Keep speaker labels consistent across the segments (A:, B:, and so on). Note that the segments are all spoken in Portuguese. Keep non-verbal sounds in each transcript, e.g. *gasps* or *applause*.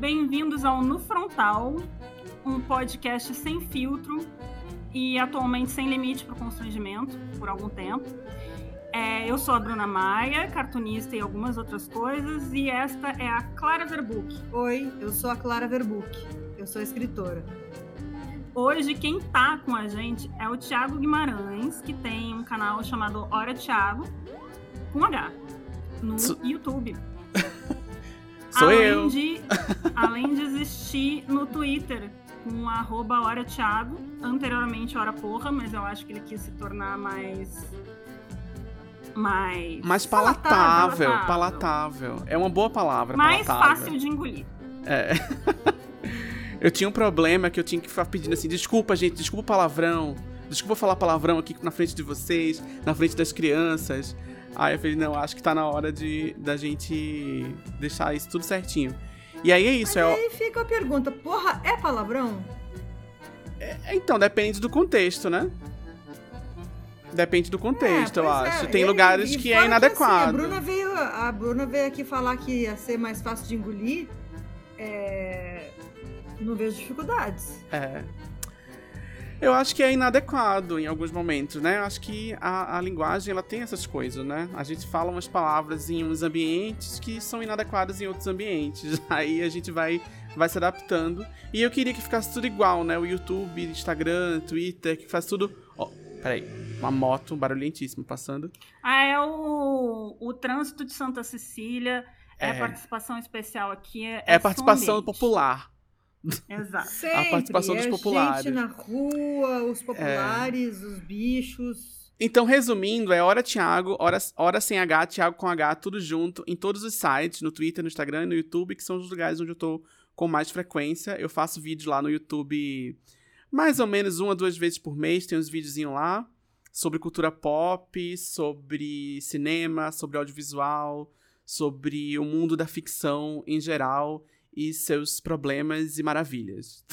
A: bem-vindos ao No Frontal, um podcast sem filtro e atualmente sem limite para o constrangimento, por algum tempo. É, eu sou a Bruna Maia, cartunista e algumas outras coisas, e esta é a Clara Verbuck.
B: Oi, eu sou a Clara Verbuck, eu sou escritora.
A: Hoje quem tá com a gente é o Thiago Guimarães, que tem um canal chamado Hora Thiago, com H, no YouTube. *laughs*
C: Sou
A: além
C: eu.
A: De, além de existir no Twitter, com arroba Hora Thiago, anteriormente Hora Porra, mas eu acho que ele quis se tornar mais. Mais.
C: Mais palatável,
A: Palatável.
C: palatável. É uma boa palavra,
A: mais
C: palatável.
A: fácil de engolir.
C: É. *laughs* eu tinha um problema que eu tinha que ficar pedindo assim, desculpa, gente, desculpa o palavrão. Desculpa falar palavrão aqui na frente de vocês, na frente das crianças. Aí eu falei, não, acho que tá na hora de da gente deixar isso tudo certinho. E aí é isso,
B: Mas
C: é,
B: aí fica a pergunta, porra, é palavrão?
C: é- Então, depende do contexto, né? Depende do contexto,
B: É,
C: eu
B: pois
C: acho.
B: é.
C: Tem lugares que é inadequado.
B: assim, a, Bruna veio, a Bruna veio aqui falar que ia ser mais fácil de engolir. É, Não vejo dificuldades.
C: É. Eu acho que é inadequado em alguns momentos, né? Eu acho que a, a linguagem ela tem essas coisas, né? A gente fala umas palavras em uns ambientes que são inadequadas em outros ambientes. *laughs* Aí a gente vai, vai se adaptando. E eu queria que ficasse tudo igual, né? O YouTube, Instagram, Twitter, que faz tudo. Ó, peraí. Uma moto barulhentíssima passando.
A: Ah, é o, o trânsito de Santa Cecília, é,
C: É.
A: participação especial aqui. É,
C: É,
A: som
C: participação
A: ambiente.
C: popular.
A: Exato. *laughs*
B: Sempre,
C: participação dos
B: é
C: populares.
B: gente na rua, os populares, os bichos.
C: Então, resumindo, é Hora Thiago, hora, hora sem H, Thiago com H, tudo junto, em todos os sites, no Twitter, no Instagram e no YouTube, que são os lugares onde eu tô com mais frequência. Eu faço vídeo lá no YouTube mais ou menos uma, duas vezes por mês, tem uns videozinhos lá sobre cultura pop, sobre cinema, sobre audiovisual, sobre o mundo da ficção em geral e seus problemas e maravilhas.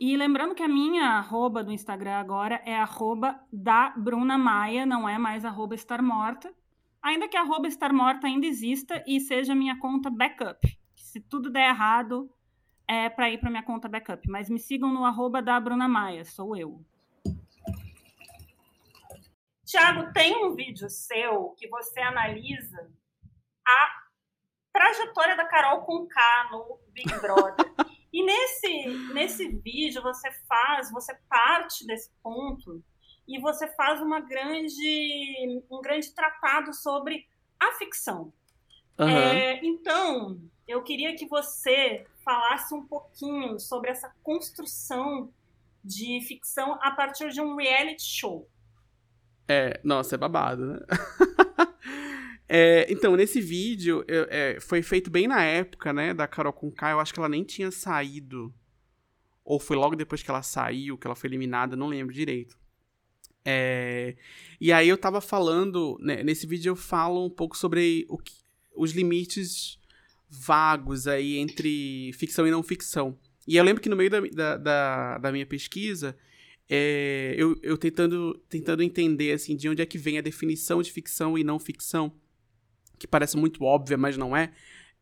A: E lembrando que a minha arroba do Instagram agora é arroba da Bruna Maia, não é mais arroba estar morta. Ainda que a arroba estar morta ainda exista e seja minha conta backup. Se tudo der errado, é para ir para minha conta backup. Mas me sigam no arroba da Bruna Maia, sou eu. Tiago, tem um vídeo seu que você analisa a trajetória da Carol com K no Big Brother. *laughs* E nesse, nesse vídeo você faz, você parte desse ponto e você faz uma grande, um grande tratado sobre a ficção.
C: Aham.
A: É, então, eu queria que você falasse um pouquinho sobre essa construção de ficção a partir de um reality show.
C: É, nossa, é babado, né? *laughs* É, então, nesse vídeo, é, foi feito bem na época, né, da Carol com K. Eu acho que ela nem tinha saído. Ou foi logo depois que ela saiu, que ela foi eliminada, não lembro direito. É, e aí eu tava falando, né, nesse vídeo eu falo um pouco sobre que- os limites vagos aí entre ficção e não ficção. E eu lembro que no meio da, da, da, da minha pesquisa, é, eu, eu tentando, tentando entender assim, de onde é que vem a definição de ficção e não ficção, que parece muito óbvia, mas não é.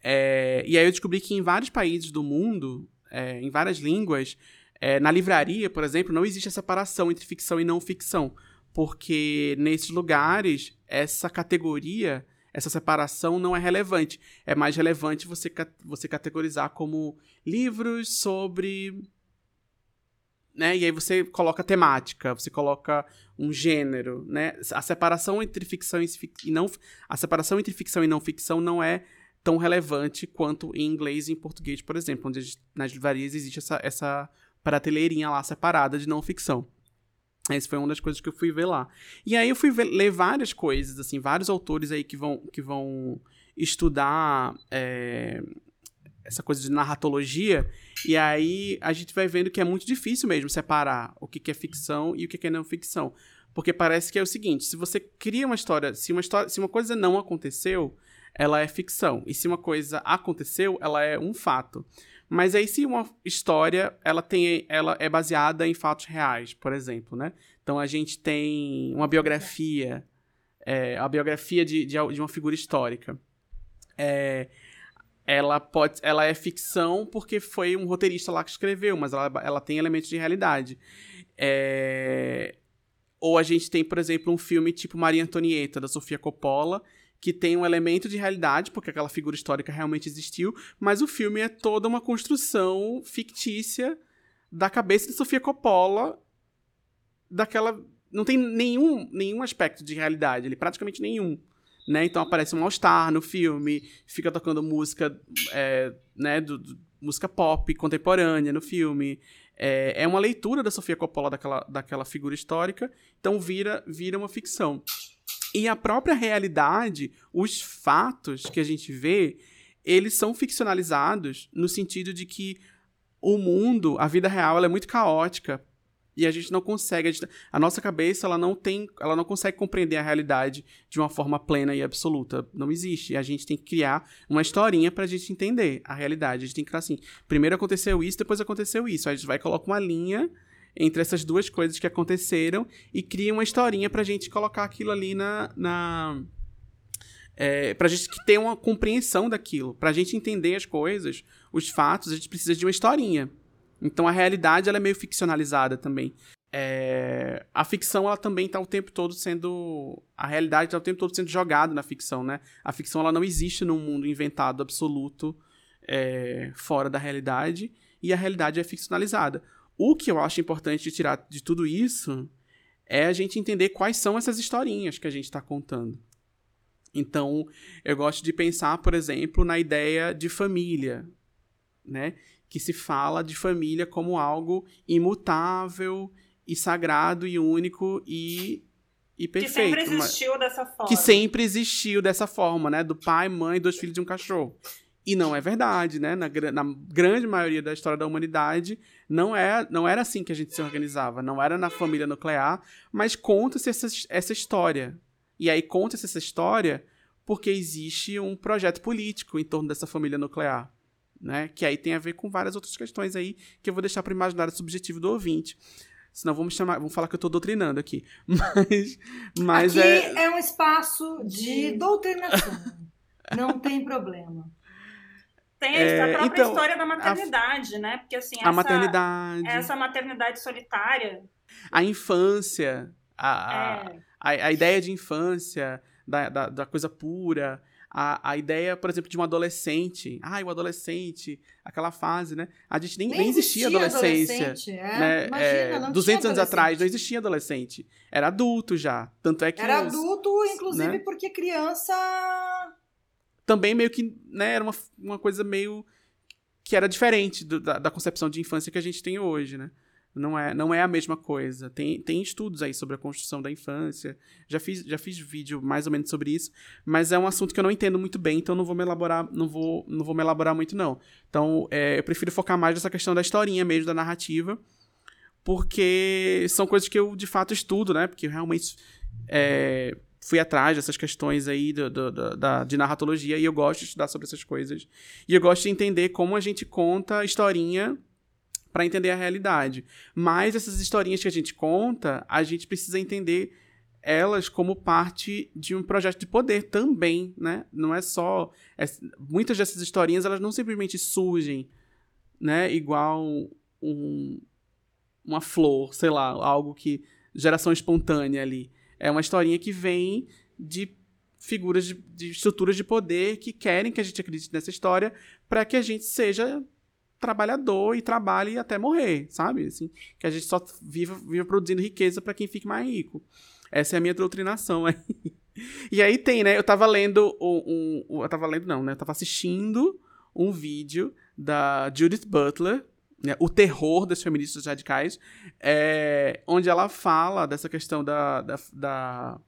C: É, e aí eu descobri que em vários países do mundo, é, em várias línguas, é, na livraria, por exemplo, não existe a separação entre ficção e não ficção. Porque nesses lugares, essa categoria, essa separação não é relevante. É mais relevante você, você categorizar como livros sobre né? E aí você coloca temática, você coloca um gênero, né? A separação entre ficção e, não a separação entre ficção e não ficção não é tão relevante quanto em inglês e em português, por exemplo, onde nas livrarias existe essa, essa prateleirinha lá separada de não ficção. Essa foi uma das coisas que eu fui ver lá. E aí eu fui ver- ler várias coisas, assim, vários autores aí que vão, que vão estudar é, essa coisa de narratologia, e aí a gente vai vendo que é muito difícil mesmo separar o que que é ficção e o que que é não ficção. Porque parece que é o seguinte, se você cria uma história, se uma história, se uma coisa não aconteceu, ela é ficção. E se uma coisa aconteceu, ela é um fato. Mas aí se uma história, ela tem ela é baseada em fatos reais, por exemplo, né? Então a gente tem uma biografia, é, a biografia de, de, de uma figura histórica. É, ela pode ela é ficção porque foi um roteirista lá que escreveu, mas ela, ela tem elementos de realidade. É... Ou a gente tem, por exemplo, um filme tipo Maria Antonieta, da Sofia Coppola, que tem um elemento de realidade, porque aquela figura histórica realmente existiu, mas o filme é toda uma construção fictícia da cabeça de Sofia Coppola, daquela. Não tem nenhum, nenhum aspecto de realidade, ele praticamente nenhum. Né? Então aparece um All-Star no filme, fica tocando música, é, né, do, do, música pop contemporânea no filme. É, é uma leitura da Sofia Coppola daquela, daquela figura histórica, então vira, vira uma ficção. E a própria realidade, os fatos que a gente vê, eles são ficcionalizados no sentido de que o mundo, a vida real, ela é muito caótica e a gente não consegue, a, gente, a, nossa cabeça ela não tem, ela não consegue compreender a realidade de uma forma plena e absoluta, não existe. E a gente tem que criar uma historinha pra gente entender a realidade. A gente tem que criar assim, primeiro aconteceu isso, depois aconteceu isso. Aí a gente vai colocar uma linha entre essas duas coisas que aconteceram e cria uma historinha pra gente colocar aquilo ali na. na é, pra gente ter uma compreensão daquilo. Pra gente entender as coisas, os fatos, a gente precisa de uma historinha. Então a realidade ela é meio ficcionalizada também. É, a ficção ela também está o tempo todo sendo a realidade está o tempo todo sendo jogada na ficção né a ficção ela não existe num mundo inventado absoluto é, fora da realidade e a realidade é ficcionalizada o que eu acho importante de tirar de tudo isso é a gente entender quais são essas historinhas que a gente está contando. Então, eu gosto de pensar, por exemplo, na ideia de família, né? Que se fala de família como algo imutável e sagrado e único e, e perfeito.
A: Que sempre existiu dessa forma.
C: Que sempre existiu dessa forma, né? Do pai, mãe, dois filhos de um cachorro. E não é verdade, né? Na, na, grande maioria da história da humanidade, não, é, não era assim que a gente se organizava. Não era na família nuclear, mas conta-se essa, essa história. E aí conta-se essa história porque existe um projeto político em torno dessa família nuclear. Né? Que aí tem a ver com várias outras questões aí que eu vou deixar para o imaginário subjetivo do ouvinte. Senão vamos chamar, vamos falar que eu estou doutrinando aqui. *laughs* Mas, mas
B: aqui
C: é...
B: é um espaço de doutrinação. Não tem problema.
A: Tem é, a própria então, história da maternidade, a, né? Porque assim,
C: a essa, maternidade.
A: essa maternidade solitária.
C: A infância, a, é. a, a, ideia de infância, da, da, da coisa pura, a, a ideia, por exemplo, de um adolescente. Ah, o adolescente, aquela fase, né? A gente nem, nem, nem existia, existia adolescência. É. Né? Imagina, é, não 200 anos atrás não existia adolescente. Era adulto já. Tanto é que.
B: Era os, adulto, inclusive, né? porque criança
C: também meio que, né, era uma, uma coisa meio que era diferente do, da, da, concepção de infância que a gente tem hoje, né? Não é, não é a mesma coisa. Tem, tem estudos aí sobre a construção da infância. Já fiz, já fiz vídeo mais ou menos sobre isso, mas é um assunto que eu não entendo muito bem, então não vou me elaborar, não vou, não vou me elaborar muito não. Então, é, eu prefiro focar mais nessa questão da historinha mesmo, da narrativa, porque são coisas que eu de fato estudo, né? Porque realmente é, fui atrás dessas questões aí do, do, do, da, de narratologia e eu gosto de estudar sobre essas coisas. E eu gosto de entender como a gente conta historinha para entender a realidade. Mas essas historinhas que a gente conta, a gente precisa entender elas como parte de um projeto de poder também, né? Não é só é, muitas dessas historinhas elas não simplesmente surgem, né? Igual um, uma flor, sei lá, algo que geração espontânea ali. É uma historinha que vem de figuras de, de estruturas de poder que querem que a gente acredite nessa história para que a gente seja trabalhador e trabalhe até morrer, sabe? Assim, que a gente só viva, viva produzindo riqueza para quem fique mais rico. Essa é a minha doutrinação aí. *laughs* E aí tem, né? Eu tava lendo um, um, eu tava lendo não, né? Eu tava assistindo um vídeo da Judith Butler, né, o terror das feministas radicais, é, onde ela fala dessa questão da, da, da,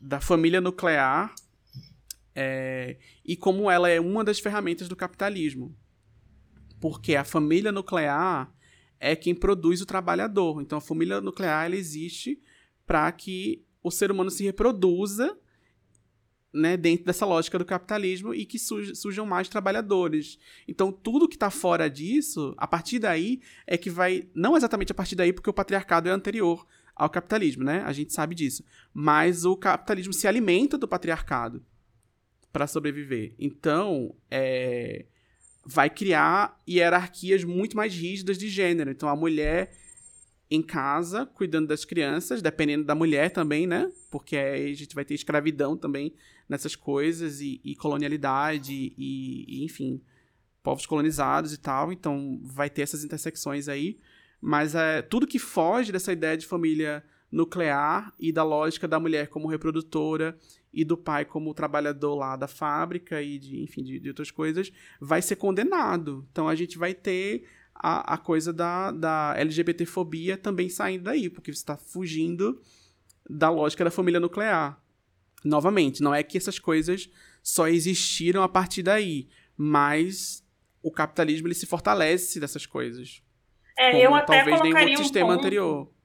C: da família nuclear é, e como ela é uma das ferramentas do capitalismo. Porque a família nuclear é quem produz o trabalhador. Então a família nuclear ela existe para que o ser humano se reproduza né, dentro dessa lógica do capitalismo e que surjam mais trabalhadores. Então, tudo que está fora disso, a partir daí, é que vai. Não exatamente a partir daí, porque o patriarcado é anterior ao capitalismo, né? A gente sabe disso. Mas o capitalismo se alimenta do patriarcado para sobreviver. Então, é, vai criar hierarquias muito mais rígidas de gênero. Então, a mulher em casa, cuidando das crianças, dependendo da mulher também, né? Porque aí a gente vai ter escravidão também nessas coisas, e, e colonialidade, e, e, enfim, povos colonizados e tal. Então, vai ter essas intersecções aí. Mas é, tudo que foge dessa ideia de família nuclear e da lógica da mulher como reprodutora e do pai como trabalhador lá da fábrica e de, enfim, de, de outras coisas, vai ser condenado. Então a gente vai ter a, a coisa da, da LGBTfobia também saindo daí, porque você está fugindo da lógica da família nuclear. Novamente, não é que essas coisas só existiram a partir daí, mas o capitalismo ele se fortalece dessas coisas.
A: É, como eu até talvez nenhum outro
C: um sistema
A: ponto,
C: anterior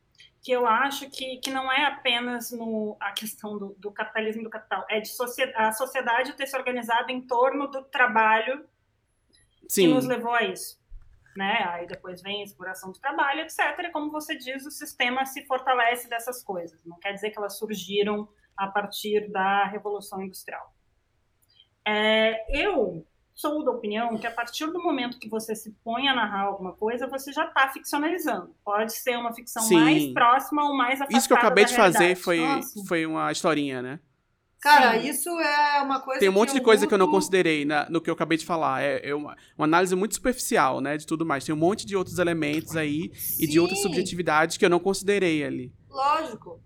A: que eu acho que, que não é apenas no, a questão do, do capitalismo e do capital, é de a sociedade ter se organizado em torno do trabalho Sim. que nos levou a isso. Né? Aí depois vem a exploração do trabalho, etc. E como você diz, o sistema se fortalece dessas coisas. Não quer dizer que elas surgiram a partir da Revolução Industrial. É, eu sou da opinião que a partir do momento que você se põe a narrar alguma coisa, você já está ficcionalizando. Pode ser uma ficção Sim. mais próxima ou mais afastada
C: Isso que eu acabei de fazer foi, foi uma historinha, né?
B: Cara, Sim. isso é uma coisa.
C: Tem um monte de coisa luto... que eu não considerei na, no que eu acabei de falar. É, é uma, uma, análise muito superficial, né? De tudo mais. Tem um monte de outros elementos aí Sim. e de outras subjetividades que eu não considerei ali.
B: Lógico.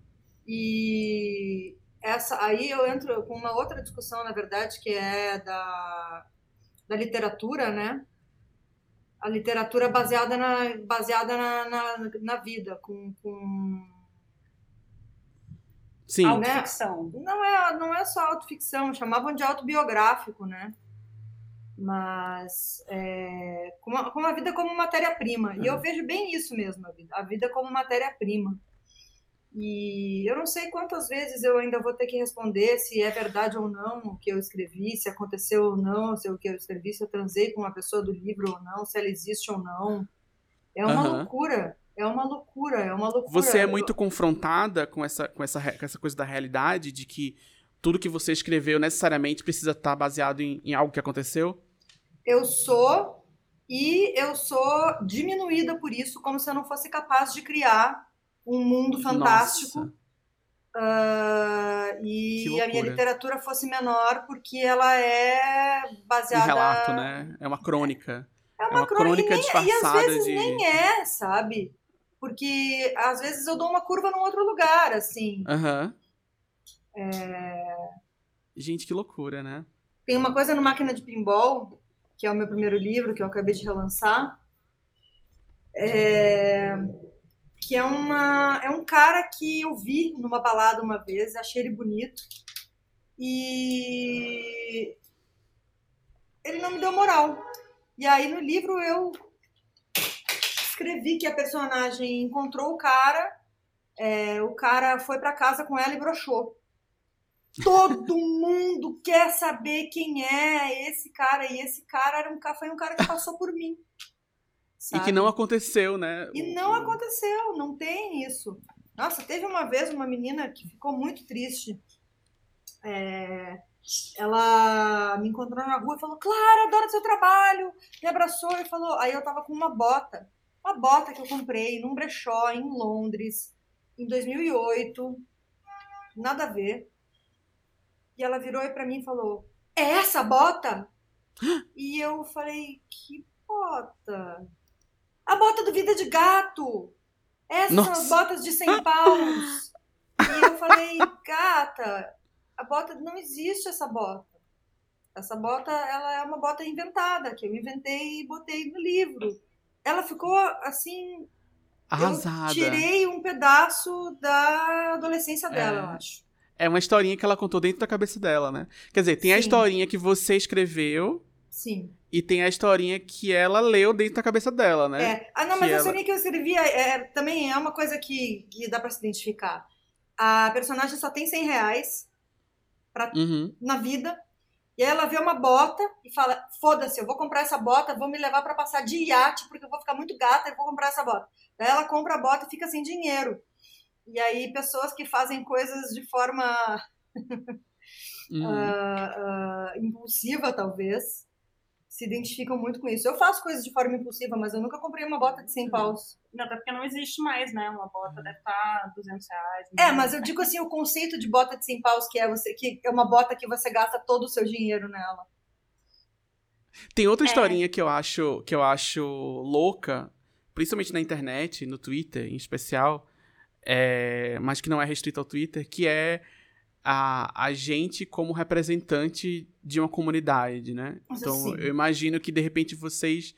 B: E essa aí eu entro com uma outra discussão, na verdade, que é da da literatura, né? A literatura baseada na, baseada na, na, na vida, com, com...
C: Sim.
A: Autoficção.
B: Né? Não, é, não é só autoficção, chamavam de autobiográfico, né? Mas é, com, a, com a vida como matéria-prima. E eu vejo bem isso mesmo, a vida, a vida como matéria-prima. E eu não sei quantas vezes eu ainda vou ter que responder se é verdade ou não o que eu escrevi, se aconteceu ou não, se o que eu escrevi, se eu transei com uma pessoa do livro ou não, se ela existe ou não. É uma uhum. loucura. É uma loucura, é uma loucura.
C: Você é muito confrontada com essa, com, essa, com essa coisa da realidade, de que tudo que você escreveu necessariamente precisa estar baseado em, em algo que aconteceu?
B: Eu sou, e eu sou diminuída por isso, como se eu não fosse capaz de criar um mundo fantástico. Uh, e a minha literatura fosse menor porque ela é baseada. Um
C: relato, né? É uma crônica.
B: É uma, é uma crônica, crônica disfarçada. E às vezes de... nem é, sabe? Porque às vezes eu dou uma curva num outro lugar, assim.
C: Aham. Uhum. É... Gente, que loucura, né?
B: Tem uma coisa no Máquina de Pinball, que é o meu primeiro livro, que eu acabei de relançar. É que é, uma, é um cara que eu vi numa balada uma vez, achei ele bonito. E ele não me deu moral. E aí no livro eu escrevi que a personagem encontrou o cara, é, o cara foi para casa com ela e broxou. Todo mundo quer saber quem é esse cara. E esse cara era um, foi um cara que passou por mim.
C: Sabe? E que não aconteceu, né?
B: E não aconteceu, não tem isso. Nossa, teve uma vez uma menina que ficou muito triste. É, ela me encontrou na rua e falou: Clara, adoro seu trabalho. Me abraçou e falou. Aí eu tava com uma bota, uma bota que eu comprei num brechó em Londres, em 2008. Nada a ver. E ela virou para mim e falou: É essa bota? *gasps* e eu falei: Que bota? A bota do Vida de Gato. Essas Nossa. são as botas de 100 paus. e eu falei, gata, a bota não existe essa bota. Essa bota, ela é uma bota inventada, que eu inventei e botei no livro. Ela ficou assim.
C: Arrasada.
B: Eu tirei um pedaço da adolescência dela, é. eu acho.
C: É uma historinha que ela contou dentro da cabeça dela, né? Quer dizer, tem Sim. a historinha que você escreveu.
B: Sim.
C: E tem a historinha que ela leu dentro da cabeça dela, né?
B: É. Ah, não, mas que a ela... historinha que eu escrevi é, é, também é uma coisa que, que dá para se identificar. A personagem só tem 100 reais pra, uhum. na vida. E aí ela vê uma bota e fala: foda-se, eu vou comprar essa bota, vou me levar para passar de iate, porque eu vou ficar muito gata e vou comprar essa bota. Daí ela compra a bota e fica sem dinheiro. E aí pessoas que fazem coisas de forma uh, *laughs* uh, impulsiva, talvez, se identificam muito com isso. Eu faço coisas de forma impulsiva, mas eu nunca comprei uma bota de 100 paus.
A: Não, até porque não existe mais, né? Uma bota deve estar 200 reais.
B: É, mas eu digo assim, o conceito de bota de 100 paus, que é, você, que é uma bota que você gasta todo o seu dinheiro nela.
C: Tem outra é. historinha que eu acho que eu acho louca, principalmente na internet, no Twitter em especial, é, mas que não é restrito ao Twitter, que é a, a gente como representante de uma comunidade, né? Mas então, assim... eu imagino que de repente vocês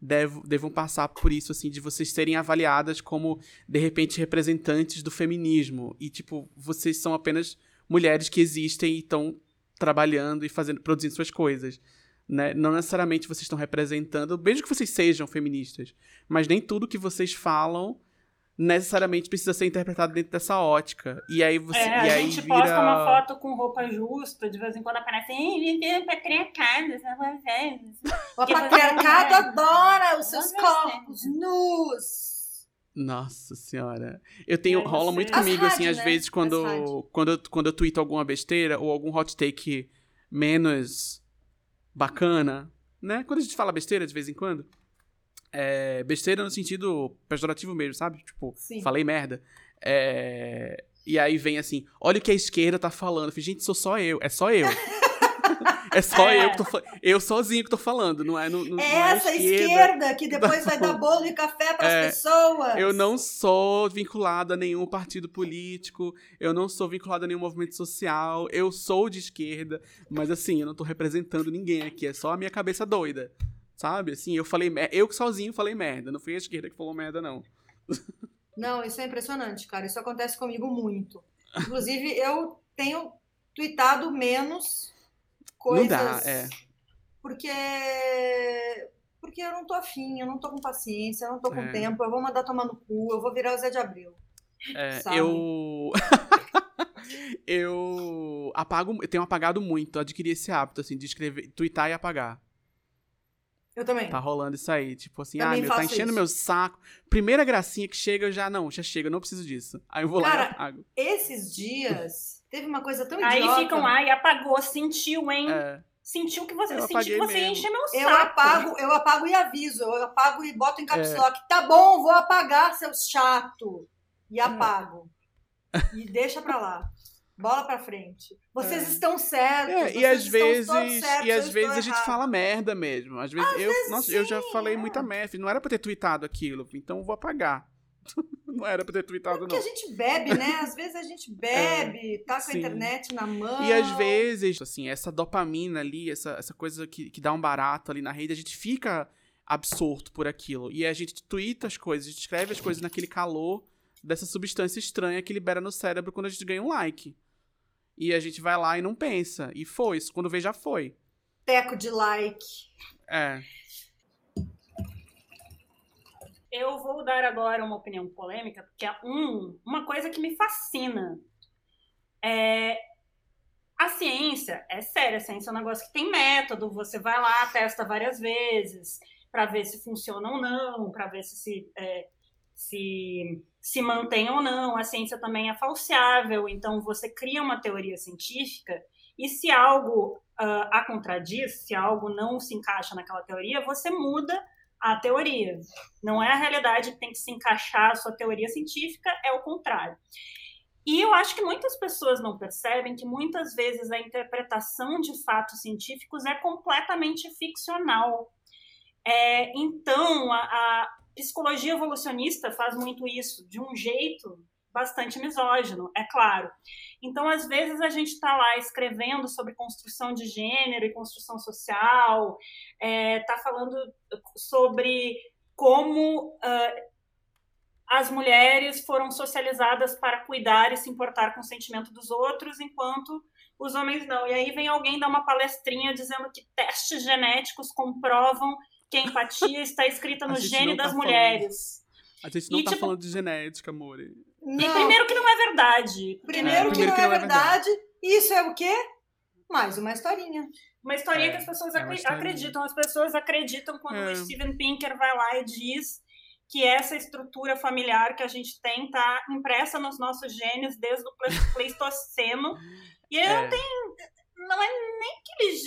C: dev, devam passar por isso, assim, de vocês serem avaliadas como, de repente, representantes do feminismo. E, tipo, vocês são apenas mulheres que existem e estão trabalhando e fazendo, produzindo suas coisas. Né? Não necessariamente vocês estão representando, mesmo que vocês sejam feministas, mas nem tudo que vocês falam necessariamente precisa ser interpretado dentro dessa ótica. E aí você.
A: É,
C: e
A: a
C: aí
A: gente
C: vira...
A: posta uma foto com roupa justa, de vez em quando aparece. patriarcado,
B: O patriarcado adora os seus corpos nus.
C: Nossa senhora. Eu tenho. É, rola muito comigo, assim, às né? vezes, quando, quando, eu, quando eu tweeto alguma besteira ou algum hot take menos bacana, né? Quando a gente fala besteira de vez em quando. É, besteira no sentido pejorativo mesmo, sabe? Tipo, Sim. falei merda. É, e aí vem assim, olha o que a esquerda tá falando. Eu falei, gente, sou só eu, é só eu. *laughs* é só é. eu que tô falando. Eu sozinho que tô falando, não é no, no,
B: É essa é esquerda, esquerda, que *laughs* depois vai dar bolo e café para é, pessoas.
C: Eu não sou vinculado a nenhum partido político, eu não sou vinculado a nenhum movimento social, eu sou de esquerda, mas assim, eu não tô representando ninguém aqui, é só a minha cabeça doida. Sabe? Assim, eu falei. Eu sozinho falei merda. Não foi a esquerda que falou merda, não.
B: Não, isso é impressionante, cara. Isso acontece comigo muito. Inclusive, eu tenho tweetado menos coisas. Não dá, é. Porque. Porque eu não tô afim, eu não tô com paciência, eu não tô com é. tempo, eu vou mandar tomar no cu, eu vou virar o Zé de Abril.
C: É, eu. *laughs* eu apago, eu tenho apagado muito, adquiri esse hábito, assim, de escrever, twittar e apagar.
B: Eu também.
C: Tá rolando isso aí. Tipo assim, também ah, meu, tá enchendo isso. meu saco. Primeira gracinha que chega, eu já, não, já chega, eu não preciso disso. Aí eu vou
B: Cara,
C: lá e apago.
B: Esses dias, teve uma coisa tão idiota.
A: Aí ficam lá e apagou, sentiu, hein? É. Sentiu que você, sentiu que você ia encher meu saco.
B: Eu apago, eu apago e aviso. Eu apago e boto em caps é. lock. Tá bom, vou apagar, seu chato. E é. apago. É. E deixa pra lá. Bola pra frente. Vocês é. estão certos. É,
C: e às vezes, certos, e às vezes a gente fala merda mesmo. Às vezes,
B: às
C: eu,
B: vezes
C: nossa,
B: sim,
C: eu já falei é. muita merda. Não era pra ter tweetado aquilo, então eu vou apagar. *laughs* não era pra ter tweetado,
B: Porque
C: não.
B: Porque a gente bebe, né? Às vezes a gente *laughs* bebe, é, tá com sim. a internet na mão.
C: E às vezes, assim, essa dopamina ali, essa, essa coisa que, que dá um barato ali na rede, a gente fica absorto por aquilo. E a gente twitta as coisas, a gente escreve as coisas naquele calor dessa substância estranha que libera no cérebro quando a gente ganha um like. E a gente vai lá e não pensa. E foi. Quando vê, já foi.
B: Teco de like.
C: É.
A: Eu vou dar agora uma opinião polêmica, porque é um, uma coisa que me fascina. É, a ciência é séria, a ciência é um negócio que tem método, você vai lá, testa várias vezes para ver se funciona ou não, para ver se se, é, se se mantém ou não. A ciência também é falseável, então você cria uma teoria científica e se algo uh, a contradiz, se algo não se encaixa naquela teoria, você muda a teoria. Não é a realidade que tem que se encaixar a sua teoria científica, é o contrário. E eu acho que muitas pessoas não percebem que muitas vezes a interpretação de fatos científicos é completamente ficcional. É, então, a, a, psicologia evolucionista faz muito isso, de um jeito bastante misógino, é claro. Então, às vezes, a gente está lá escrevendo sobre construção de gênero e construção social, está é, tá falando sobre como uh, as mulheres foram socializadas para cuidar e se importar com o sentimento dos outros, enquanto os homens não. E aí vem alguém dar uma palestrinha dizendo que testes genéticos comprovam que a empatia está escrita no gene das tá mulheres.
C: Falando, a gente não e, tá tipo, falando de genética, amor. E
A: primeiro que não é verdade.
B: Primeiro, é, que, não, que é, não é verdade. verdade. Isso é o quê? Mais uma historinha.
A: Uma historinha é, que as pessoas é acreditam. As pessoas acreditam quando o é. Steven Pinker vai lá e diz que essa estrutura familiar que a gente tem está impressa nos nossos genes desde o Pleistoceno. E eu é. tenho.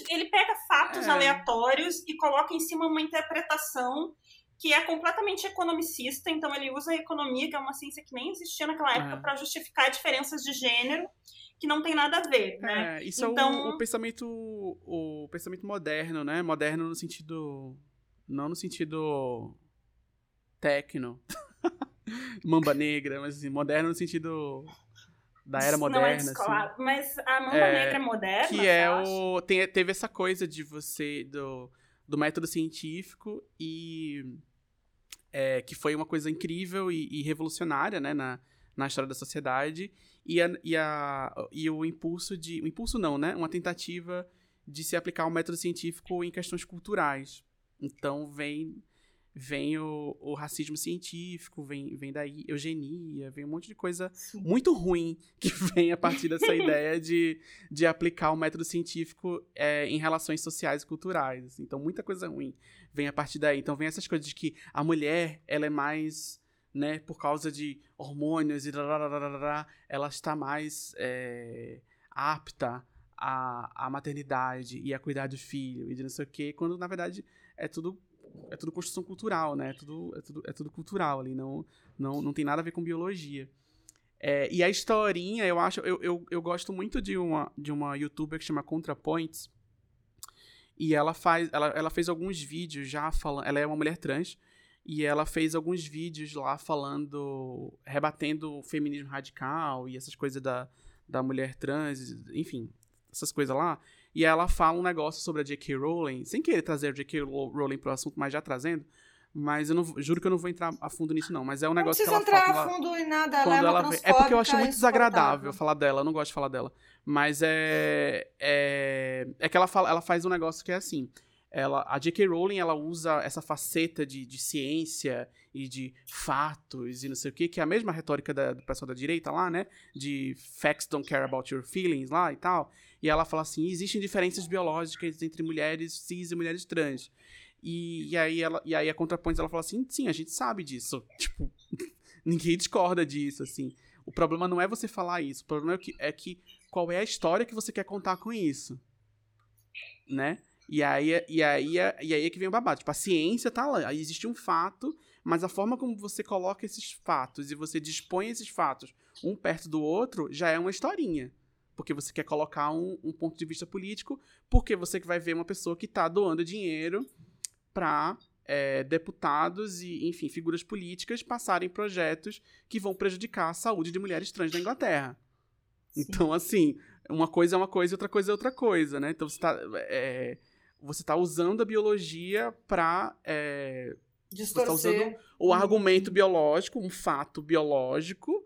A: Ele pega fatos
C: É.
A: aleatórios e coloca em cima uma interpretação que é completamente economicista, então ele usa a economia, que é uma ciência que nem existia naquela época,
C: É.
A: para justificar diferenças de gênero que não tem nada a ver, né?
C: É, isso é
A: Então-
C: o, o pensamento o pensamento moderno, né? Moderno no sentido não no sentido tecno, *laughs* mamba negra, mas assim, moderno no sentido da era
A: Não é
C: moderna, assim,
A: mas a mamba
C: É,
A: negra é moderna,
C: que é o tem, teve essa coisa de você do, do método científico e é, que foi uma coisa incrível e, e revolucionária, né, na, na história da sociedade. E, a, e, a, e o impulso de o impulso não, né, uma tentativa de se aplicar o método científico em questões culturais. Então vem vem o, o racismo científico, vem, vem daí eugenia, vem um monte de coisa
B: Sim.
C: muito ruim que *laughs* vem a partir dessa *laughs* ideia de, de aplicar o método científico é, em relações sociais e culturais. assim. Então, muita coisa ruim vem a partir daí. Então, vem essas coisas de que a mulher, ela é mais, né, por causa de hormônios e darararará, ela está mais é, apta à, à maternidade e a cuidar do filho e de não sei o quê, quando, na verdade, é tudo é tudo construção cultural, né? É tudo, é tudo, é tudo cultural ali, não, não, não tem nada a ver com biologia. É, e a historinha, eu acho, eu, eu, eu gosto muito de uma, de uma youtuber que chama ContraPoints. E ela faz, ela, ela fez alguns vídeos já falando, ela é uma mulher trans, e ela fez alguns vídeos lá falando, rebatendo o feminismo radical e essas coisas da, da mulher trans, enfim, essas coisas lá. E ela fala um negócio sobre a J.K. Rowling, sem querer trazer a J.K. Rowling pro assunto, mas já trazendo. Mas eu não, juro que eu não vou entrar a fundo nisso, não. Mas é um
B: Não
C: negócio que
B: precisa
C: ela
B: entrar
C: fala.
B: a fundo em nada, ela é uma
C: É porque eu acho muito desagradável falar dela, eu não gosto de falar dela. Mas é. É, é que ela, fala, ela faz um negócio que é assim. Ela, a J.K. Rowling ela usa essa faceta de, de ciência e de fatos e não sei o que, que é a mesma retórica da, do pessoal da direita lá, né? De facts don't care about your feelings lá e tal. E ela fala assim: existem diferenças biológicas entre mulheres cis e mulheres trans. E, e, aí, ela, e aí a ContraPoints ela fala assim: sim, a gente sabe disso. *laughs* Tipo, *laughs* ninguém discorda disso, assim. O problema não é você falar isso, o problema é que, é que qual é a história que você quer contar com isso. Né? E aí, e aí, e aí é que vem o babado. Tipo, a ciência tá lá, aí existe um fato, mas a forma como você coloca esses fatos e você dispõe esses fatos um perto do outro já é uma historinha. Porque você quer colocar um, um ponto de vista político, porque você que vai ver uma pessoa que tá doando dinheiro para deputados e, enfim, figuras políticas passarem projetos que vão prejudicar a saúde de mulheres trans na Inglaterra.
B: Sim.
C: Então, assim, uma coisa é uma coisa e outra coisa é outra coisa, né? Então você tá, é, você tá usando a biologia para é,
B: Distorcer.
C: o
B: Uhum.
C: argumento biológico, um fato biológico,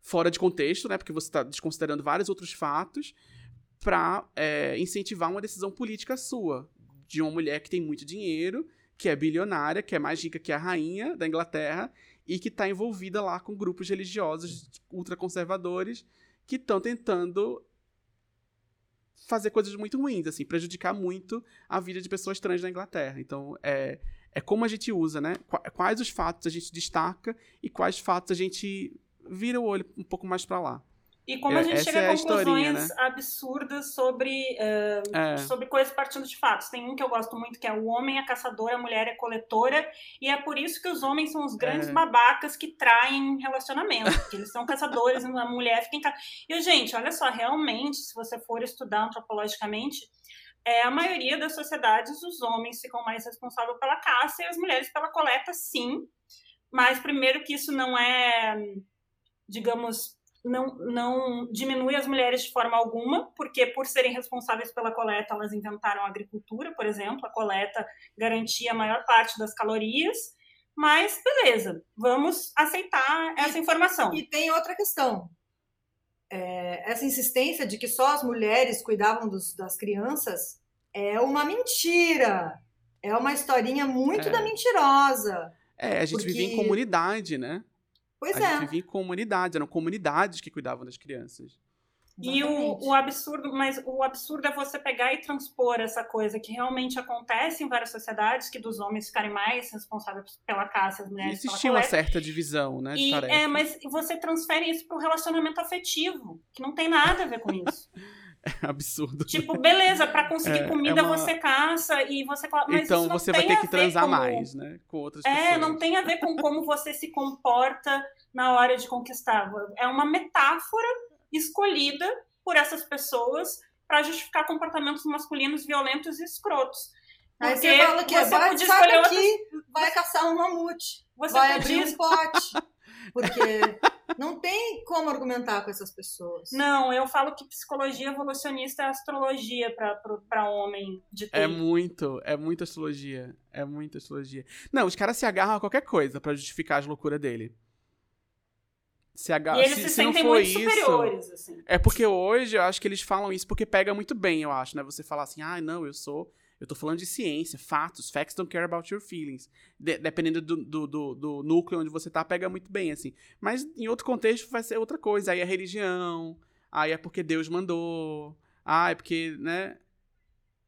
C: fora de contexto, né? Porque você está desconsiderando vários outros fatos, para incentivar uma decisão política sua, de uma mulher que tem muito dinheiro, que é bilionária, que é mais rica que a rainha da Inglaterra, e que está envolvida lá com grupos religiosos ultraconservadores que estão tentando fazer coisas muito ruins, assim, prejudicar muito a vida de pessoas trans na Inglaterra. Então, é, é como a gente usa, né? Qua- Quais os fatos a gente destaca e quais fatos a gente vira o olho um pouco mais pra lá.
A: E como
C: É,
A: a gente
C: essa
A: chega
C: é
A: a
C: a
A: conclusões absurdas sobre, eh,
C: É,
A: sobre coisas partindo de fatos. Tem um que eu gosto muito, que é o homem é caçador, a mulher é coletora, e é por isso que os homens são os grandes
C: É.
A: babacas que traem relacionamento, porque eles são caçadores *laughs* e a mulher fica em casa. E, gente, olha só, realmente, se você for estudar antropologicamente, é, a maioria das sociedades, os homens ficam mais responsáveis pela caça e as mulheres pela coleta, sim. Mas, primeiro, que isso não é, digamos, não, não diminui as mulheres de forma alguma, porque por serem responsáveis pela coleta, elas inventaram a agricultura, por exemplo, a coleta garantia a maior parte das calorias, mas beleza, vamos aceitar essa informação.
B: E tem outra questão. É, essa insistência de que só as mulheres cuidavam dos- das crianças é uma mentira. É uma historinha muito
C: É.
B: da mentirosa.
C: é, a gente vivia em
B: Porque-
C: comunidade, né?
B: Pois
C: a
B: é.
C: gente vivia em comunidade, eram comunidades que cuidavam das crianças.
A: E o, o absurdo, mas o absurdo é você pegar e transpor essa coisa que realmente acontece em várias sociedades, que dos homens ficarem mais responsáveis pela caça, as mulheres
C: existia uma certa divisão, né, de
A: E,
C: tarefas.
A: é, mas você transfere isso para o relacionamento afetivo, que não tem nada a ver com isso. *laughs*
C: É absurdo.
A: Tipo, beleza, para conseguir
C: É,
A: comida
C: é uma-
A: você caça e você. Mas
C: então você vai ter que transar
A: com-
C: mais, né? Com outras pessoas.
A: É, não tem a ver com como você se comporta na hora de conquistar. É uma metáfora escolhida por essas pessoas para justificar comportamentos masculinos violentos e escrotos.
B: Aí
A: Porque
B: você fala que
A: você
B: vai,
A: podia escolher
B: daqui, vai caçar um mamute,
A: Você
B: vai
A: podia
B: abrir um pote. *laughs* Porque não tem como argumentar com essas pessoas.
A: Não, eu falo que psicologia evolucionista é astrologia para homem de
C: É
A: TI.
C: muito, é muita astrologia. É muita astrologia. Não, os caras se agarram a qualquer coisa pra justificar as loucuras dele. Se agarram.
A: E eles se,
C: se não
A: sentem muito
C: isso,
A: superiores, assim.
C: É porque hoje eu acho que eles falam isso porque pega muito bem, eu acho, né? Você falar assim, ah, não, eu sou. Eu tô falando de ciência, fatos, facts don't care about your feelings. De- dependendo do, do, do, do núcleo onde você tá, pega muito bem, assim. Mas em outro contexto vai ser outra coisa. Aí é religião, aí é porque Deus mandou, ah, é porque, né?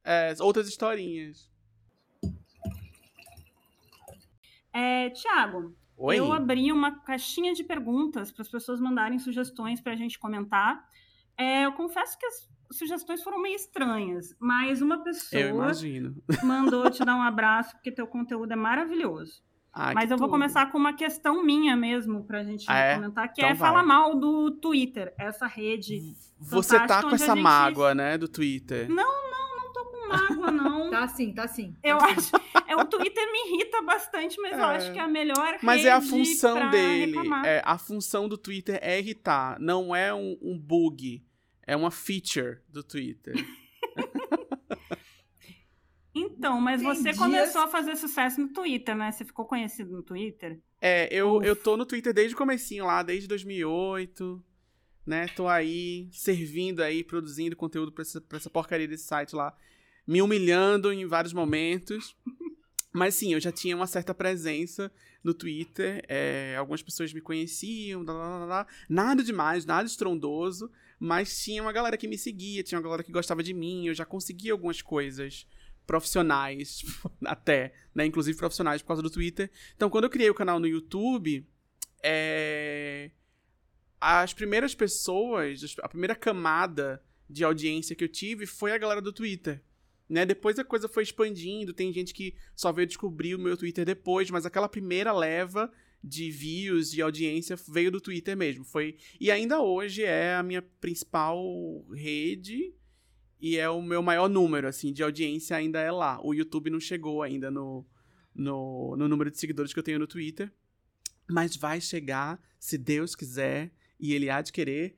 C: É, outras historinhas.
A: É, Tiago, eu abri uma caixinha de perguntas para as pessoas mandarem sugestões para a gente comentar. É, eu confesso que as sugestões foram meio estranhas, mas uma
C: Eu
A: pessoa *laughs* mandou te dar um abraço porque teu conteúdo é maravilhoso.
C: Ah,
A: Mas eu vou
C: tudo.
A: começar com uma questão minha mesmo pra gente
C: Ah, é?
A: comentar, que
C: Então
A: é
C: vai.
A: falar mal do Twitter, essa rede.
C: Você tá com essa
A: a gente-
C: mágoa, né, do Twitter.
A: Não tô com mágoa, não. *laughs*
B: Tá sim, tá sim. tá
A: Eu
B: sim.
A: acho. É, o Twitter me irrita bastante, mas eu
C: É.
A: acho que é a melhor
C: Mas é a função dele.
A: reclamar.
C: É, a função do Twitter é irritar. Não é um, um bug. É uma feature do Twitter. *laughs*
A: Então, mas
B: Tem
A: você
B: dias-
A: começou a fazer sucesso no Twitter, né? Você ficou conhecido no Twitter?
C: É, eu,
A: Uf.
C: eu tô no Twitter desde o comecinho lá, desde 2008. Né? Tô aí, servindo aí, produzindo conteúdo pra essa, pra essa porcaria desse site lá. Me humilhando em vários momentos. *laughs* Mas sim, eu já tinha uma certa presença no Twitter. é, algumas pessoas me conheciam, lá, lá, lá, lá. nada demais, nada estrondoso. Mas tinha uma galera que me seguia, tinha uma galera que gostava de mim. Eu já conseguia algumas coisas profissionais, *laughs* até, né? Inclusive profissionais por causa do Twitter. Então, quando eu criei o canal no YouTube, é, as primeiras pessoas, a primeira camada de audiência que eu tive foi a galera do Twitter. Né? Depois a coisa foi expandindo, tem gente que só veio descobrir o meu Twitter depois, mas aquela primeira leva de views, de audiência, veio do Twitter mesmo. Foi E ainda hoje é a minha principal rede e é o meu maior número, assim, de audiência ainda é lá. O YouTube não chegou ainda no, no, no número de seguidores que eu tenho no Twitter. Mas vai chegar, se Deus quiser, e Ele há de querer.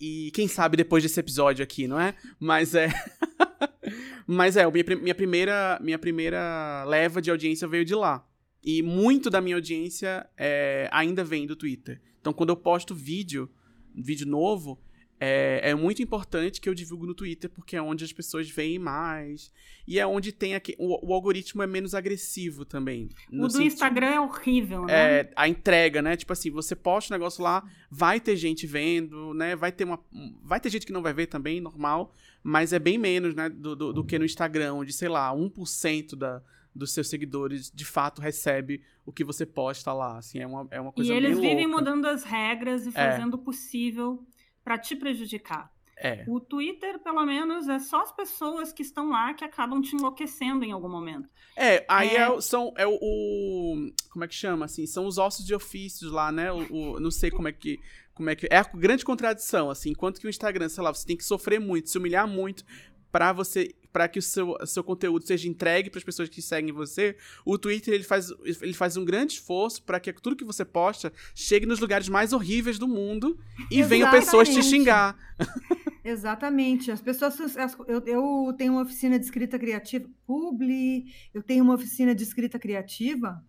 C: E quem sabe depois desse episódio aqui, não é? Mas é. *laughs* Mas é, minha, minha, primeira, minha primeira leva de audiência veio de lá. E muito da minha audiência é, ainda vem do Twitter. Então, quando eu posto vídeo, vídeo novo, é, é muito importante que eu divulgo no Twitter, porque é onde as pessoas veem mais. E é onde tem aqui. O, o algoritmo é menos agressivo também.
A: o do
C: sentido-
A: Instagram é horrível, né?
C: é, a entrega, né? Tipo assim, você posta o negócio lá, vai ter gente vendo, né? Vai ter uma. Vai ter gente que não vai ver também, normal. Mas é bem menos, né? Do, do, do que no Instagram, onde, sei lá, 1% da, dos seus seguidores de fato recebe o que você posta lá. Assim, é uma, é uma
A: E
C: coisa
A: eles
C: bem
A: vivem
C: louca.
A: mudando as regras e fazendo o possível pra te prejudicar.
C: É.
A: O Twitter, pelo menos, é só as pessoas que estão lá que acabam te enlouquecendo em algum momento.
C: É, aí
A: É.
C: é, são, é o, o- Como é que chama, assim? São os ossos de ofícios lá, né? O, o- não sei como é que. Como é que. É a grande contradição, assim. Enquanto que o Instagram, sei lá, você tem que sofrer muito, se humilhar muito pra você. Para que o seu, seu conteúdo seja entregue para as pessoas que seguem você, o Twitter ele faz, ele faz um grande esforço para que tudo que você posta chegue nos lugares mais horríveis do mundo e venham pessoas te
B: Exatamente.
C: xingar. *laughs*
B: Exatamente. As pessoas. as- eu, eu tenho uma oficina de escrita criativa, Publi, eu tenho uma oficina de escrita criativa,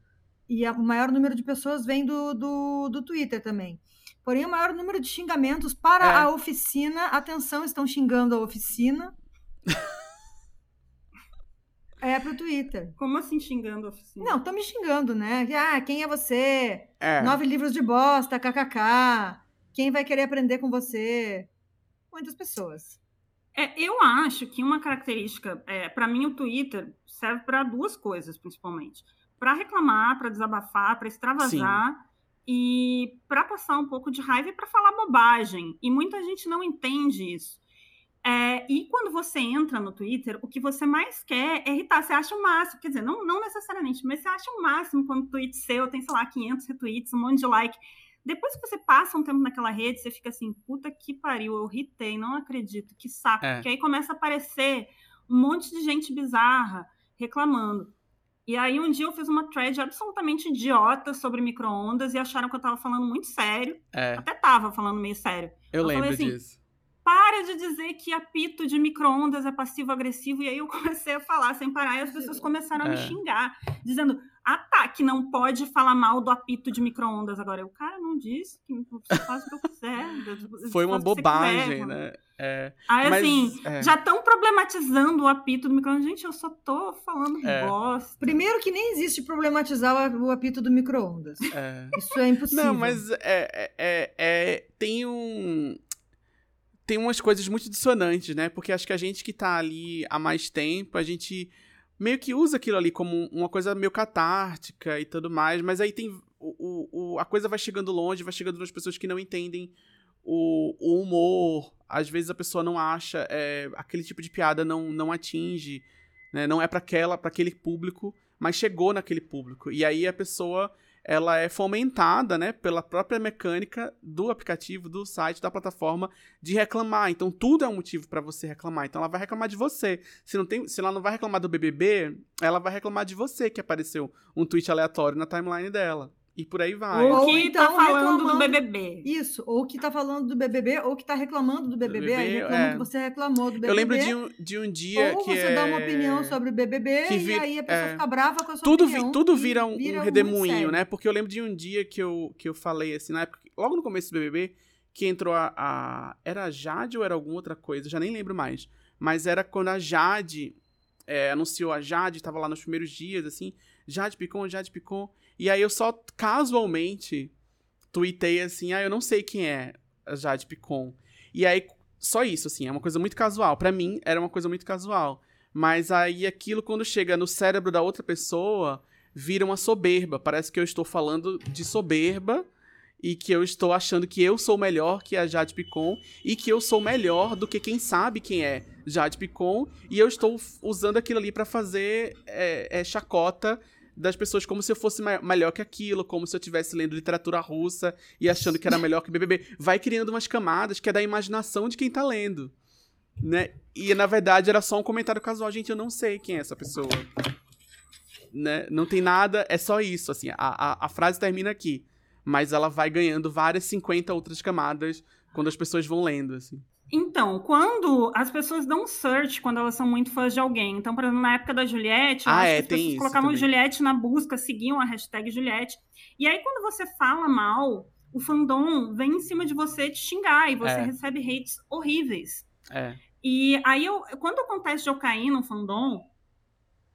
B: e a- o maior número de pessoas vem do, do, do Twitter também. Porém, o maior número de xingamentos para
C: É.
B: a oficina. Atenção, estão xingando a oficina. *laughs* é pro Twitter.
A: Como assim xingando a oficina?
B: Não, estão me xingando, né? Ah, quem é você?
C: É.
B: Nove livros de bosta, kkk. Quem vai querer aprender com você? Muitas pessoas.
A: É, eu acho que uma característica, é, para mim, o Twitter serve para duas coisas, principalmente: para reclamar, para desabafar, para extravasar e para passar um pouco de raiva e para falar bobagem. E muita gente não entende isso. É, e quando você entra no Twitter, o que você mais quer é irritar. Você acha o máximo, quer dizer, não, não necessariamente, mas você acha o máximo quando o tweet seu tem, sei lá, 500 retweets, um monte de like. Depois que você passa um tempo naquela rede, você fica assim, puta que pariu, eu irritei, não acredito, que saco. É. Porque aí começa a aparecer um monte de gente bizarra reclamando. E aí um dia eu fiz uma thread absolutamente idiota sobre micro-ondas e acharam que eu tava falando muito sério. É. Até tava falando meio sério.
C: Eu, eu lembro assim, disso.
A: Para de dizer que apito de micro-ondas é passivo-agressivo. E aí eu *laughs* comecei a falar sem parar e as pessoas começaram a me é. xingar, dizendo: ah, tá, que não pode falar mal do apito de micro-ondas agora. O cara não disse que você faz o que eu quiser.
C: Foi uma bobagem, né?
A: É, Aí, mas, assim, é. já estão problematizando o apito do micro-ondas. Gente, eu só tô falando é. bosta.
B: Primeiro que nem existe problematizar o apito do micro-ondas. É. Isso é impossível.
C: Não, mas é, é, é, tem um... Tem umas coisas muito dissonantes, né? Porque acho que a gente que tá ali há mais tempo, a gente meio que usa aquilo ali como uma coisa meio catártica e tudo mais, mas aí tem... O, o, a coisa vai chegando longe, vai chegando nas pessoas que não entendem o, o humor, às vezes a pessoa não acha, é, aquele tipo de piada não, não atinge, né? Não é para aquela, para aquele público, mas chegou naquele público. E aí a pessoa ela é fomentada, né, pela própria mecânica do aplicativo, do site, da plataforma de reclamar. Então tudo é um motivo para você reclamar. Então ela vai reclamar de você. Se não tem, se ela não vai reclamar do BBB, ela vai reclamar de você que apareceu um tweet aleatório na timeline dela. E por aí vai.
A: Ou que então tá falando do BBB.
B: Isso, ou que tá falando do BBB, ou que tá reclamando do BBB, BBB aí reclama é. que você reclamou do BBB.
C: Eu lembro de um, de um dia
B: ou
C: que
B: você
C: é...
B: dá uma opinião sobre o BBB vi... e aí a pessoa é... fica brava com a sua
C: tudo
B: opinião.
C: Vi, tudo vira um, vira um redemoinho, né? Porque eu lembro de um dia que eu, que eu falei assim, na época, logo no começo do BBB, que entrou a, a... Era a Jade ou era alguma outra coisa? Já nem lembro mais. Mas era quando a Jade... É, anunciou a Jade, tava lá nos primeiros dias, assim, Jade Picon, Jade Picon. E aí eu só casualmente tuitei assim, ah, eu não sei quem é a Jade Picon. E aí, só isso, assim, é uma coisa muito casual. para mim, era uma coisa muito casual. Mas aí aquilo, quando chega no cérebro da outra pessoa, vira uma soberba. Parece que eu estou falando de soberba e que eu estou achando que eu sou melhor que a Jade Picon e que eu sou melhor do que quem sabe quem é Jade Picon e eu estou usando aquilo ali para fazer é, é, chacota das pessoas como se eu fosse melhor que aquilo, como se eu estivesse lendo literatura russa e achando que era *laughs* melhor que BBB. Vai criando umas camadas que é da imaginação de quem tá lendo, né? E na verdade era só um comentário casual, gente, eu não sei quem é essa pessoa. Né? Não tem nada, é só isso, assim, a, a, a frase termina aqui, mas ela vai ganhando várias 50 outras camadas quando as pessoas vão lendo, assim.
A: Então, quando as pessoas dão search quando elas são muito fãs de alguém. Então, por exemplo, na época da Juliette,
C: ah,
A: é,
C: as pessoas
A: colocavam
C: também.
A: Juliette na busca, seguiam a hashtag Juliette. E aí, quando você fala mal, o fandom vem em cima de você te xingar e você é. recebe hates horríveis.
C: É.
A: E aí, eu, quando acontece de eu cair no fandom,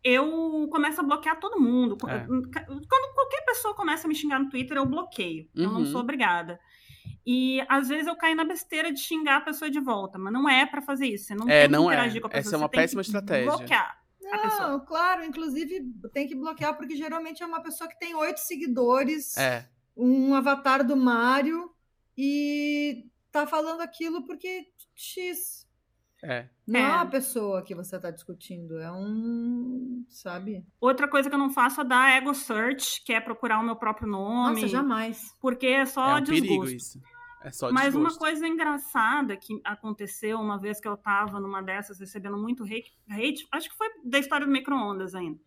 A: eu começo a bloquear todo mundo. É. Quando qualquer pessoa começa a me xingar no Twitter, eu bloqueio. Uhum. Eu não sou obrigada. E às vezes eu caio na besteira de xingar a pessoa de volta, mas não é para fazer isso. Você não
C: é,
A: tem
C: não
A: que interagir
C: é.
A: com a pessoa.
C: Essa é uma péssima estratégia.
A: Bloquear.
B: Não, claro, inclusive tem que bloquear, porque geralmente é uma pessoa que tem oito seguidores,
C: é.
B: um avatar do Mario e tá falando aquilo porque X.
C: É.
B: Não é.
A: é
B: uma pessoa que você está discutindo, é um. Sabe?
A: Outra coisa que eu não faço é dar ego search, que é procurar o meu próprio nome.
B: Nossa, jamais.
A: Porque é só
C: é um
A: desgosto.
C: Perigo isso. É só
A: Mas
C: desgosto.
A: uma coisa engraçada que aconteceu uma vez que eu estava numa dessas recebendo muito hate, hate acho que foi da história do micro-ondas ainda.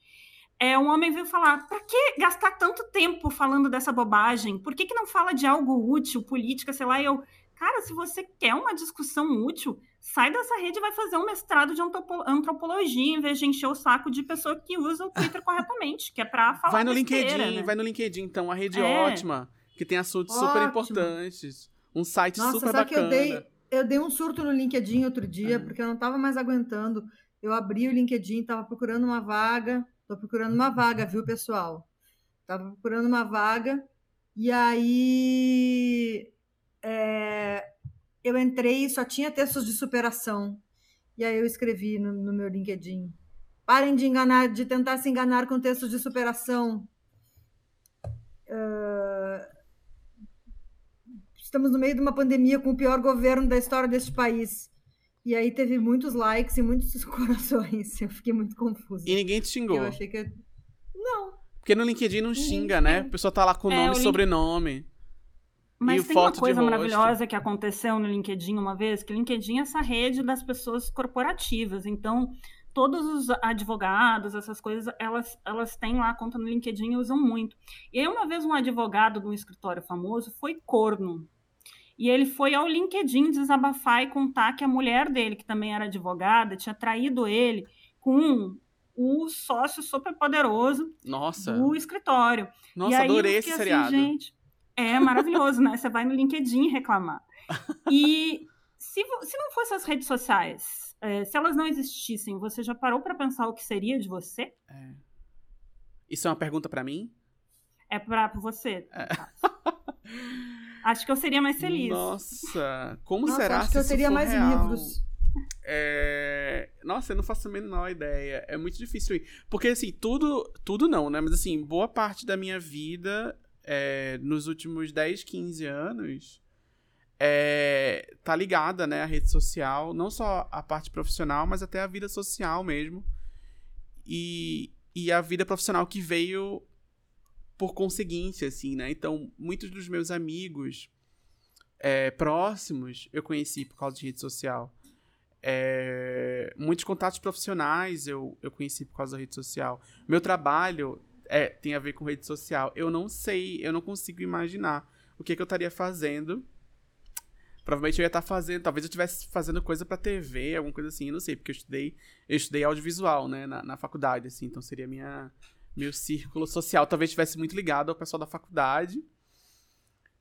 A: É, um homem veio falar: para que gastar tanto tempo falando dessa bobagem? Por que, que não fala de algo útil, política, sei lá? E eu, cara, se você quer uma discussão útil, sai dessa rede e vai fazer um mestrado de antropologia em vez de encher o saco de pessoa que usa o Twitter corretamente, que é para falar
C: Vai no
A: besteira,
C: LinkedIn,
A: né?
C: vai no LinkedIn, então, a rede
A: É.
C: ótima, que tem assuntos super
B: Ótimo.
C: importantes, um site
B: Nossa,
C: super
B: sabe que
C: bacana.
B: eu dei, eu dei um surto no LinkedIn outro dia,
C: Uhum.
B: porque eu não estava mais aguentando. Eu abri o LinkedIn, estava procurando uma vaga, estou procurando uma vaga, viu, pessoal? Estava procurando uma vaga, e aí é, eu entrei e só tinha textos de superação. E aí eu escrevi no, no meu LinkedIn. Parem de enganar, de tentar se enganar com textos de superação. Ah, estamos no meio de uma pandemia com o pior governo da história deste país. E aí teve muitos likes e muitos *laughs* corações. Eu fiquei muito confusa.
C: E ninguém te xingou.
B: Eu achei que. Não.
C: Porque no LinkedIn não xinga, né? A pessoa tá lá com
A: É,
C: nome e sobrenome.
A: Mas
C: E
A: tem uma coisa maravilhosa que aconteceu no LinkedIn uma vez, que o LinkedIn é essa rede das pessoas corporativas. Então, todos os advogados, essas coisas, elas, elas têm lá a conta no LinkedIn e usam muito. E aí, uma vez, um advogado de um escritório famoso foi corno. E ele foi ao LinkedIn desabafar e contar que a mulher dele, que também era advogada, tinha traído ele com o sócio superpoderoso
C: Nossa.
A: do escritório.
C: Nossa,
A: e aí
C: adorei esse
A: fiquei
C: seriado.
A: Assim, gente, é maravilhoso, né? Você vai no LinkedIn reclamar. E se, se não fossem as redes sociais, é, se elas não existissem, você já parou para pensar o que seria de você?
C: É. Isso é uma pergunta pra mim?
A: É para você.
C: É. *laughs*
A: Acho que eu seria mais feliz.
C: Nossa, como
B: Nossa,
C: será
B: acho
C: se
B: que eu
C: isso
B: teria
C: for
B: mais
C: real?
B: livros.
C: É... Nossa, eu não faço a menor ideia. É muito difícil. ir. Porque, assim, tudo. Tudo não, né? Mas, assim, boa parte da minha vida, é, nos últimos 10, 15 anos, é, tá ligada, né? à rede social. Não só a parte profissional, mas até a vida social mesmo. E, e a vida profissional que veio por conseguinte, assim, né? Então, muitos dos meus amigos é, próximos eu conheci por causa de rede social. É, muitos contatos profissionais eu, eu conheci por causa da rede social. Meu trabalho é, tem a ver com rede social. Eu não sei, eu não consigo imaginar o que, que eu estaria fazendo. Provavelmente eu ia estar fazendo, talvez eu estivesse fazendo coisa pra TV, alguma coisa assim, eu não sei, porque eu estudei, eu estudei audiovisual, né, na, na faculdade, assim, então seria minha, meu círculo social. Talvez estivesse muito ligado ao pessoal da faculdade,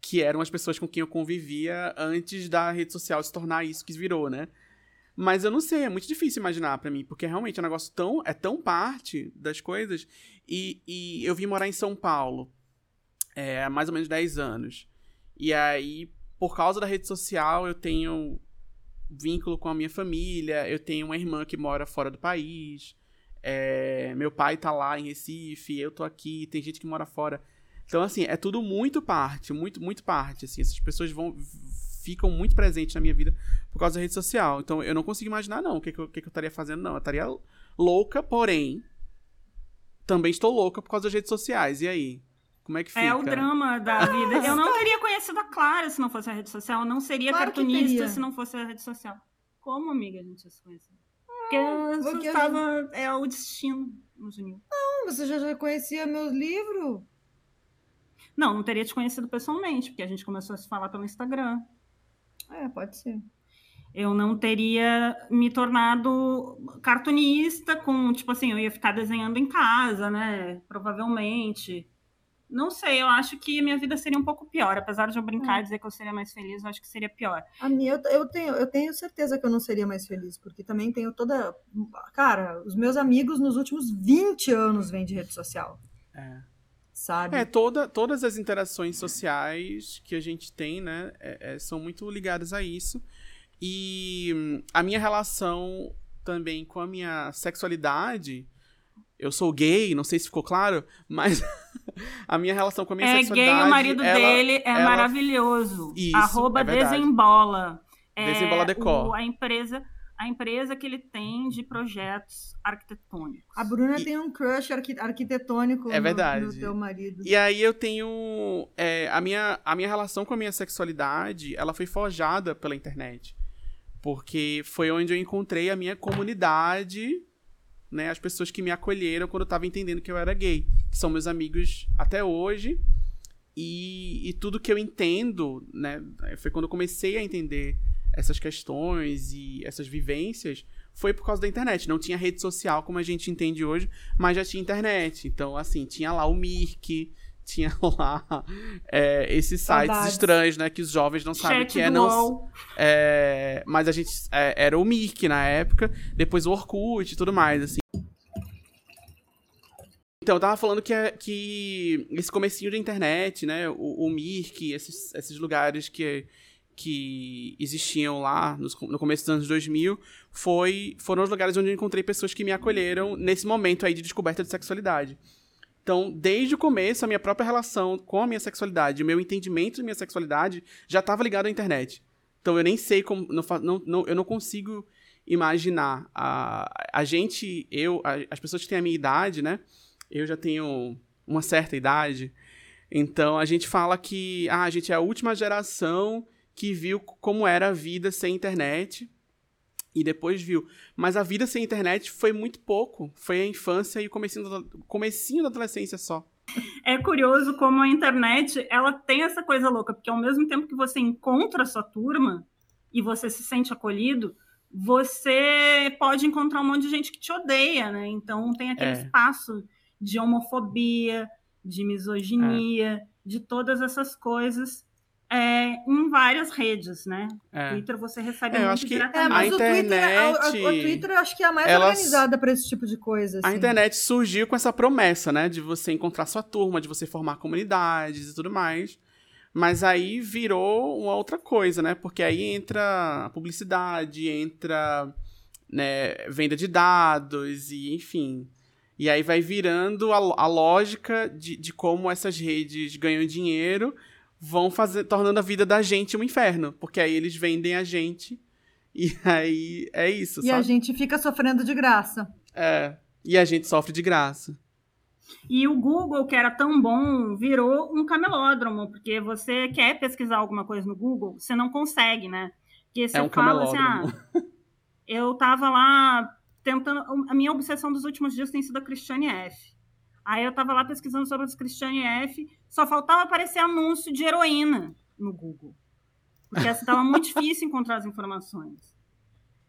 C: que eram as pessoas com quem eu convivia antes da rede social se tornar isso que virou, né? Mas eu não sei, é muito difícil imaginar pra mim, porque realmente é um negócio tão. é tão parte das coisas. E, e eu vim morar em São Paulo é, há mais ou menos 10 anos. E aí, por causa da rede social, eu tenho vínculo com a minha família, eu tenho uma irmã que mora fora do país, é, meu pai tá lá em Recife, eu tô aqui, tem gente que mora fora. Então, assim, é tudo muito parte, muito, muito parte, assim. Essas pessoas vão ficam muito presentes na minha vida por causa da rede social. Então, eu não consigo imaginar, não, o que, que, eu, que, que eu estaria fazendo, não. Eu estaria louca, porém, também estou louca por causa das redes sociais. E aí? Como é que fica?
A: É o drama da vida. Eu não teria conhecido a Clara se não fosse a rede social. Eu não seria
B: Claro
A: cartunista se não fosse a rede social. Como, amiga, a gente ia se conhecer? Porque
B: porque
A: estava... É o destino nos uniu.
B: Não, você já, já conhecia meus livros?
A: Não, não teria te conhecido pessoalmente, porque a gente começou a se falar pelo Instagram.
B: É, pode ser.
A: Eu não teria me tornado cartunista com, tipo assim, eu ia ficar desenhando em casa, né? Provavelmente. Não sei, eu acho que a minha vida seria um pouco pior. Apesar de eu brincar e dizer que eu seria mais feliz, eu acho que seria pior.
B: A minha, eu, eu, tenho, eu tenho certeza que eu não seria mais feliz, porque também tenho toda. Cara, os meus amigos nos últimos 20 anos vêm de rede social,
C: É.
B: sabe?
C: É, toda, todas as interações sociais que a gente tem, né, é- é, são muito ligadas a isso. E hum, a minha relação também com a minha sexualidade, eu sou gay, não sei se ficou claro, mas *laughs* a minha relação com a minha
A: É
C: sexualidade...
A: gay, o marido
C: ela-
A: dele é
C: ela-
A: maravilhoso.
C: Isso,
A: Arroba
C: é.
A: Desembola. É
C: Desembola Decor.
A: o- a empresa a empresa que ele tem de projetos arquitetônicos.
B: A Bruna
C: E-
B: tem um crush arqui- arquitetônico
C: É
B: no-
C: verdade.
B: no, teu marido.
C: E aí eu tenho. é, a, minha, a minha relação com a minha sexualidade, ela foi forjada pela internet. Porque foi onde eu encontrei a minha comunidade, né? As pessoas que me acolheram quando eu tava entendendo que eu era gay. Que são meus amigos até hoje. E, e tudo que eu entendo, né? Foi quando eu comecei a entender essas questões e essas vivências, foi por causa da internet. Não tinha rede social como a gente entende hoje, mas já tinha internet. Então, assim, tinha lá o Mirk, *laughs* tinha lá é, esses sites
B: Saudades.
C: estranhos, né? Que os jovens não sabem o que é. Não, é, mas a gente é, era o Mirk na época, depois o Orkut e tudo mais, assim. Então, eu tava falando que, é- que esse comecinho da internet, né, o, o Mirk, esses, esses lugares que, que existiam lá nos- no começo dos anos 2000, foi, foram os lugares onde eu encontrei pessoas que me acolheram nesse momento aí de descoberta de sexualidade. Então, desde o começo, a minha própria relação com a minha sexualidade, o meu entendimento da minha sexualidade já estava ligado à internet. Então, eu nem sei como. Não, não, não- eu não consigo imaginar. A, a gente, eu, a, as pessoas que têm a minha idade, né? Eu já tenho uma certa idade. Então a gente fala que ah, a gente é a última geração que viu como era a vida sem internet e depois viu. Mas a vida sem internet foi muito pouco. Foi a infância e o comecinho da, comecinho da adolescência só.
A: É curioso como a internet ela tem essa coisa louca, porque ao mesmo tempo que você encontra a sua turma e você se sente acolhido, você pode encontrar um monte de gente que te odeia, né? Então tem aquele é. espaço de homofobia, de misoginia, é. de todas essas coisas é, em várias redes, né? É. Twitter você recebe
C: é,
A: muito
C: acho que
A: diretamente.
C: É, mas a o internet,
B: Twitter, a, a, o Twitter eu acho que é a mais elas, organizada para esse tipo de coisa. Assim.
C: A internet surgiu com essa promessa, né? De você encontrar sua turma, de você formar comunidades e tudo mais. Mas aí virou uma outra coisa, né? Porque aí entra a publicidade, entra né, venda de dados e enfim. E aí vai virando a, a lógica de, de como essas redes ganham dinheiro, vão fazer, tornando a vida da gente um inferno. Porque aí eles vendem a gente. E *laughs* aí é isso.
B: E
C: sabe?
B: a gente fica sofrendo de graça.
C: É. E a gente sofre de graça.
A: E o Google, que era tão bom, virou um camelódromo, porque você quer pesquisar alguma coisa no Google, você não consegue, né? Porque você
C: é um
A: fala assim, ah, eu tava lá tentando. A minha obsessão dos últimos dias tem sido a Christiane F. Aí eu tava lá pesquisando sobre as Christiane F, só faltava aparecer anúncio de heroína no Google. Porque estava muito *laughs* difícil encontrar as informações.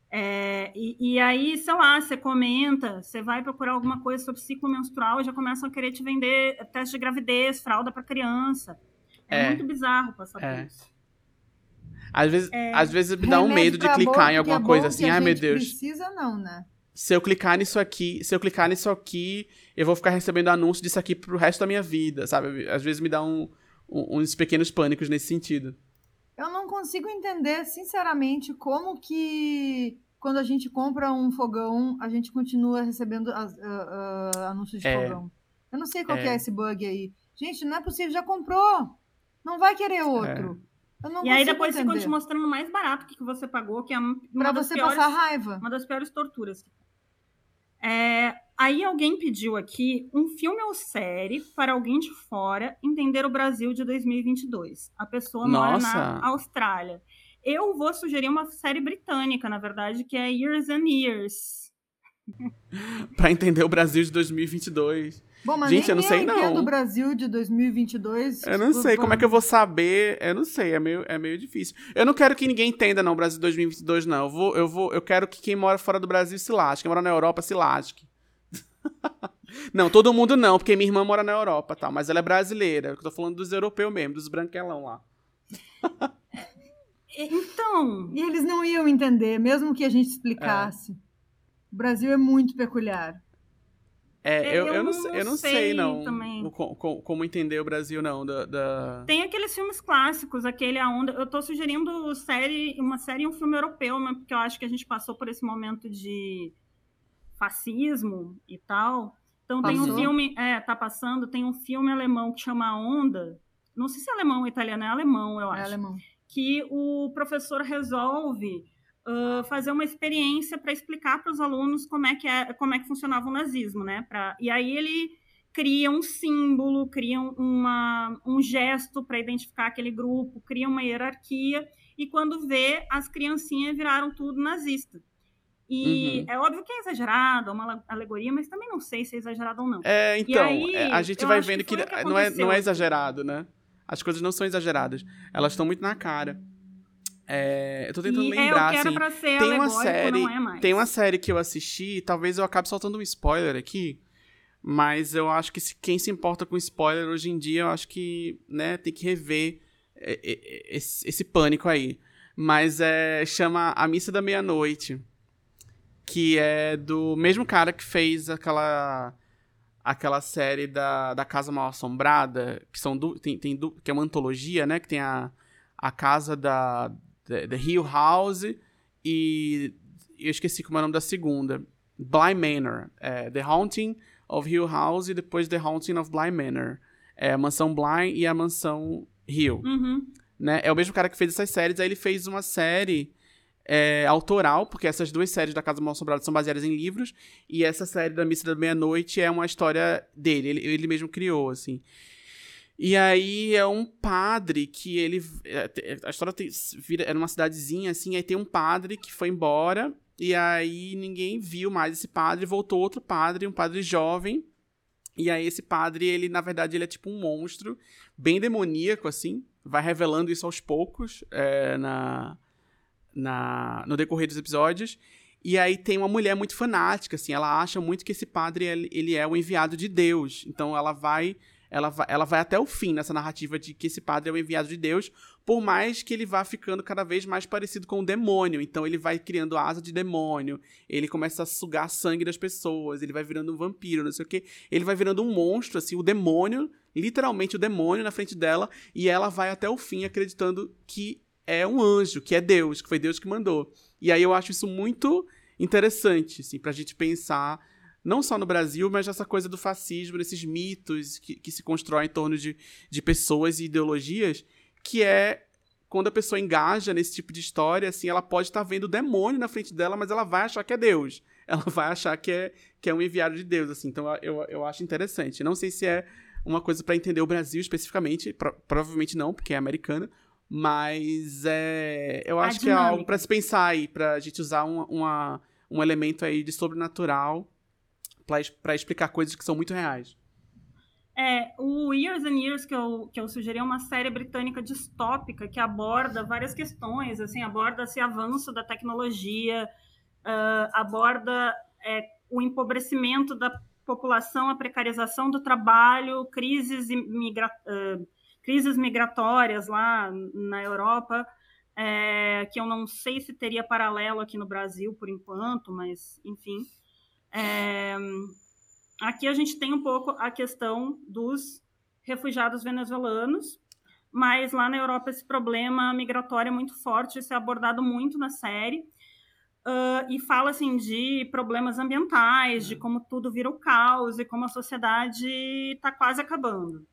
A: É, e, e, aí, sei lá, você comenta, você vai procurar alguma coisa sobre ciclo menstrual, já começam a querer te vender teste de gravidez, fralda para criança. É, é, muito bizarro passar é. por isso.
C: Às vezes, é, às vezes me dá um medo de clicar em alguma coisa assim, ai meu Deus.
B: Precisa não, né?
C: Se eu clicar nisso aqui, se eu clicar nisso aqui, eu vou ficar recebendo anúncio disso aqui pro resto da minha vida, sabe? Às vezes me dá um, um, uns pequenos pânicos nesse sentido.
B: Eu não consigo entender, sinceramente, como que quando a gente compra um fogão, a gente continua recebendo as, uh, uh, anúncios de é, fogão. Eu não sei qual é. é. esse bug aí. Gente, não é possível, já comprou. Não vai querer outro.
A: É. e aí depois entender. ficam te mostrando mais barato que você pagou, que é uma
B: pra você piores, passar raiva.
A: Uma das piores torturas. É, aí alguém pediu aqui um filme ou série para alguém de fora entender o Brasil de 2022. A pessoa Nossa. mora na Austrália. Eu vou sugerir uma série britânica, na verdade, que é Years and Years. *laughs*
C: para entender o Brasil de 2022.
B: Bom, mas
C: Gente, eu não sei não.
B: do Brasil de 2022.
C: Eu não sei como é que eu vou saber. Eu não sei, é meio, é meio difícil. Eu não quero que ninguém entenda não o Brasil de 2022 não. Eu vou, eu vou, eu quero que quem mora fora do Brasil se lasque, quem mora na Europa se lasque. *laughs* não, todo mundo não, porque minha irmã mora na Europa, tá, mas ela é brasileira. Eu tô falando dos europeus mesmo, dos branquelão lá. *laughs*
A: então,
B: e eles não iam entender, mesmo que a gente explicasse. É. O Brasil é muito peculiar.
C: É, é, eu, eu, eu, não, eu não sei, sei não o, como, como, entender o Brasil, não. Da, da,
A: Tem aqueles filmes clássicos, aquele A Onda. Eu tô sugerindo série, uma série e um filme europeu, mas porque eu acho que a gente passou por esse momento de fascismo e tal. Então Passou? tem um filme, é, tá passando, tem um filme alemão que chama A Onda. Não sei se é alemão ou italiano, é alemão, eu é acho.
B: É alemão.
A: Que o professor resolve uh, fazer uma experiência para explicar para os alunos como é que é, como é que funcionava o nazismo, né? Pra, e aí ele cria um símbolo, cria uma, um gesto para identificar aquele grupo, cria uma hierarquia e quando vê as criancinhas viraram tudo nazista. E uhum. é óbvio que é exagerado, é uma alegoria, mas também não sei se é exagerado ou não.
C: É, então, aí, é, a gente vai vendo que, que não, é, não é exagerado, né? As coisas não são exageradas. Elas estão muito na cara. É, eu tô tentando
A: e
C: lembrar,
A: é
C: assim.
A: tem uma série,
C: é tem uma série que eu assisti, talvez eu acabe soltando um spoiler aqui, mas eu acho que se, quem se importa com spoiler hoje em dia, eu acho que, né, tem que rever esse, esse pânico aí. Mas é chama A Missa da Meia-Noite, que é do mesmo cara que fez aquela aquela série da, da Casa Mal Assombrada, que são tem, tem que é uma antologia, né, que tem a a casa da The, The Hill House e eu esqueci como é o nome da segunda. Bly Manor. É, The Haunting of Hill House e depois The Haunting of Bly Manor. É a mansão Bly e a mansão Hill.
A: Uhum.
C: Né? É o mesmo cara que fez essas séries. Aí ele fez uma série é, autoral, porque essas duas séries da Casa Mal Assombrada são baseadas em livros, e essa série da Missa da Meia-Noite é uma história dele, ele, ele mesmo criou, assim. E aí é um padre que ele. É, a história tem, vira, era uma cidadezinha, assim, aí tem um padre que foi embora, e aí ninguém viu mais esse padre, voltou outro padre, um padre jovem. E aí esse padre, ele, na verdade, ele é tipo um monstro, bem demoníaco, assim. Vai revelando isso aos poucos é, na, na, no decorrer dos episódios. E aí tem uma mulher muito fanática, assim, ela acha muito que esse padre ele é o enviado de Deus. Então ela vai ela vai, ela vai até o fim nessa narrativa de que esse padre é o enviado de Deus, por mais que ele vá ficando cada vez mais parecido com o demônio. Então ele vai criando asa de demônio, ele começa a sugar sangue das pessoas, ele vai virando um vampiro, não sei o quê. Ele vai virando um monstro, assim, o demônio, literalmente o demônio na frente dela, e ela vai até o fim acreditando que é um anjo, que é Deus, que foi Deus que mandou. E aí eu acho isso muito interessante, assim, pra gente pensar, não só no Brasil, mas essa coisa do fascismo, desses mitos que, que se constroem em torno de, de pessoas e ideologias, que é quando a pessoa engaja nesse tipo de história, assim, ela pode estar tá vendo o demônio na frente dela, mas ela vai achar que é Deus. *laughs* Ela vai achar que é, que é um enviado de Deus, assim. Então eu, eu acho interessante. Não sei se é uma coisa para entender o Brasil especificamente, pro, provavelmente não, porque é americana, mas é, eu acho que é algo para se pensar aí, pra gente usar uma, uma, um elemento aí de sobrenatural para explicar coisas que são muito reais.
A: É, o Years and Years que eu, que eu sugeri é uma série britânica distópica que aborda várias questões, assim, aborda esse avanço da tecnologia, uh, aborda é, o empobrecimento da população, a precarização do trabalho, crises migra uh, crises migratórias lá na Europa, é, que eu não sei se teria paralelo aqui no Brasil por enquanto, mas enfim. É, aqui a gente tem um pouco a questão dos refugiados venezuelanos, mas lá na Europa esse problema migratório é muito forte, isso é abordado muito na série. Uh, e fala assim de problemas ambientais, de como tudo vira o caos e como a sociedade está quase acabando.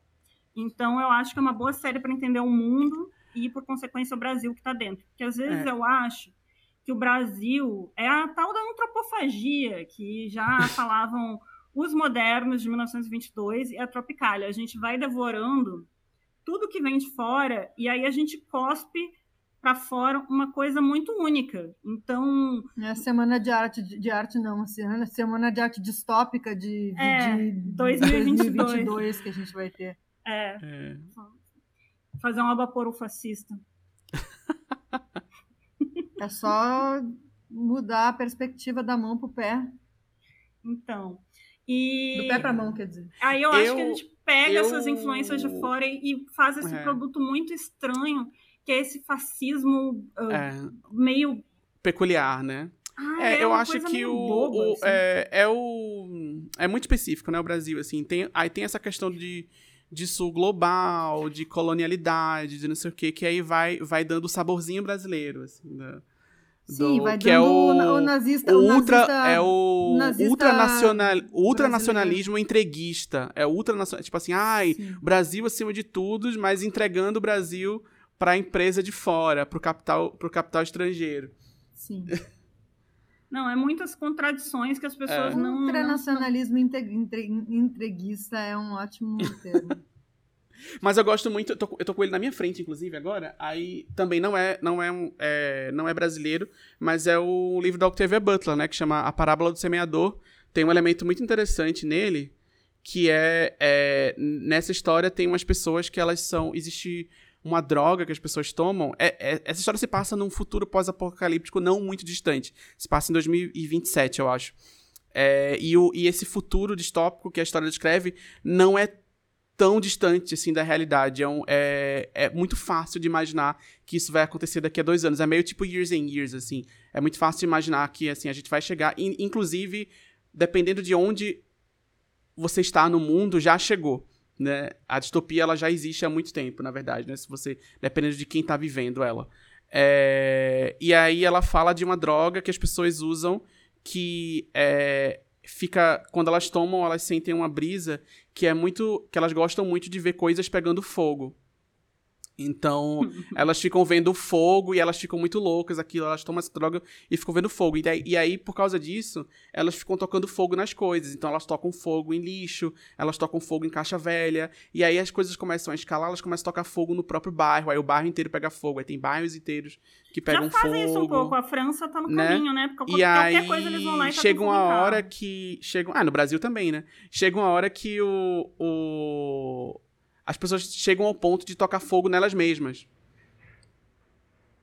A: Então, eu acho que é uma boa série para entender o mundo e, por consequência, o Brasil que está dentro. Porque às vezes é. eu acho que o Brasil é a tal da antropofagia, que já *laughs* falavam os modernos de 1922 e a Tropicália. A gente vai devorando tudo que vem de fora e aí a gente cospe para fora uma coisa muito única. Então.
B: É a semana de arte, de arte não, semana, semana de arte distópica de,
A: é, de 2022. 2022
B: que a gente vai ter.
A: É. é. Fazer um abaporu fascista. *laughs*
B: é só mudar a perspectiva da mão pro pé.
A: Então. E...
B: Do pé pra mão, quer dizer.
A: Aí eu, eu acho que a gente pega eu... essas influências de fora e, e faz esse é. produto muito estranho, que é esse fascismo uh, é. meio.
C: Peculiar, né?
A: Ah, é,
C: é eu acho que o, boba, o assim. é, é o é muito específico, né, o Brasil assim, tem aí tem essa questão de de sul global, de colonialidade, de não sei o que, que aí vai, vai dando o saborzinho brasileiro, assim, da,
B: Sim, do, vai que é é o, o nazista,
C: o ultra, nazista, é o nazista ultranacional, ultranacionalismo entreguista, é ultranacional, tipo assim, ai, Sim. Brasil acima de tudo, mas entregando o Brasil para a empresa de fora, para o capital, pro capital estrangeiro.
B: Sim. *laughs*
A: Não, é muitas contradições que as pessoas é. não.
B: Ultranacionalismo não... entreguista é um ótimo termo.
C: Mas eu gosto muito, eu tô, eu tô, com ele na minha frente, inclusive, agora. Aí também não é, não é, é, não é brasileiro, mas é o livro da Octavia Butler, né? Que chama A Parábola do Semeador. Tem um elemento muito interessante nele, que é, é nessa história tem umas pessoas que elas são. Existe uma droga que as pessoas tomam. É, é, essa história se passa num futuro pós-apocalíptico não muito distante. Se passa em 2027, eu acho. É, e, o, e esse futuro distópico que a história descreve não é tão distante assim da realidade. É, um, é, é, muito fácil de imaginar que isso vai acontecer daqui a dois anos. É meio tipo years and years, assim. É muito fácil de imaginar que assim, a gente vai chegar. inclusive, dependendo de onde você está no mundo, já chegou né? A distopia ela já existe há muito tempo, na verdade, né? Se você dependendo de quem está vivendo ela. É, e aí ela fala de uma droga que as pessoas usam que é, fica quando elas tomam elas sentem uma brisa que é muito que elas gostam muito de ver coisas pegando fogo. Então, *laughs* elas ficam vendo fogo e elas ficam muito loucas aquilo, elas tomam essa droga e ficam vendo fogo. E, daí, e aí, por causa disso, elas ficam tocando fogo nas coisas. Então, elas tocam fogo em lixo, elas tocam fogo em caixa velha. E aí, as coisas começam a escalar, elas começam a tocar fogo no próprio bairro. Aí, o bairro inteiro pega fogo. Aí, tem bairros inteiros que pegam
A: Já fazem
C: fogo.
A: isso um pouco. A França tá no
C: né?
A: caminho, né? Porque
C: E
A: qualquer
C: aí,
A: coisa eles vão lá e
C: chega
A: tacam
C: uma
A: fogo
C: hora que. Chega, ah, no Brasil também, né? Chega uma hora que o, o. As pessoas chegam ao ponto de tocar fogo nelas mesmas.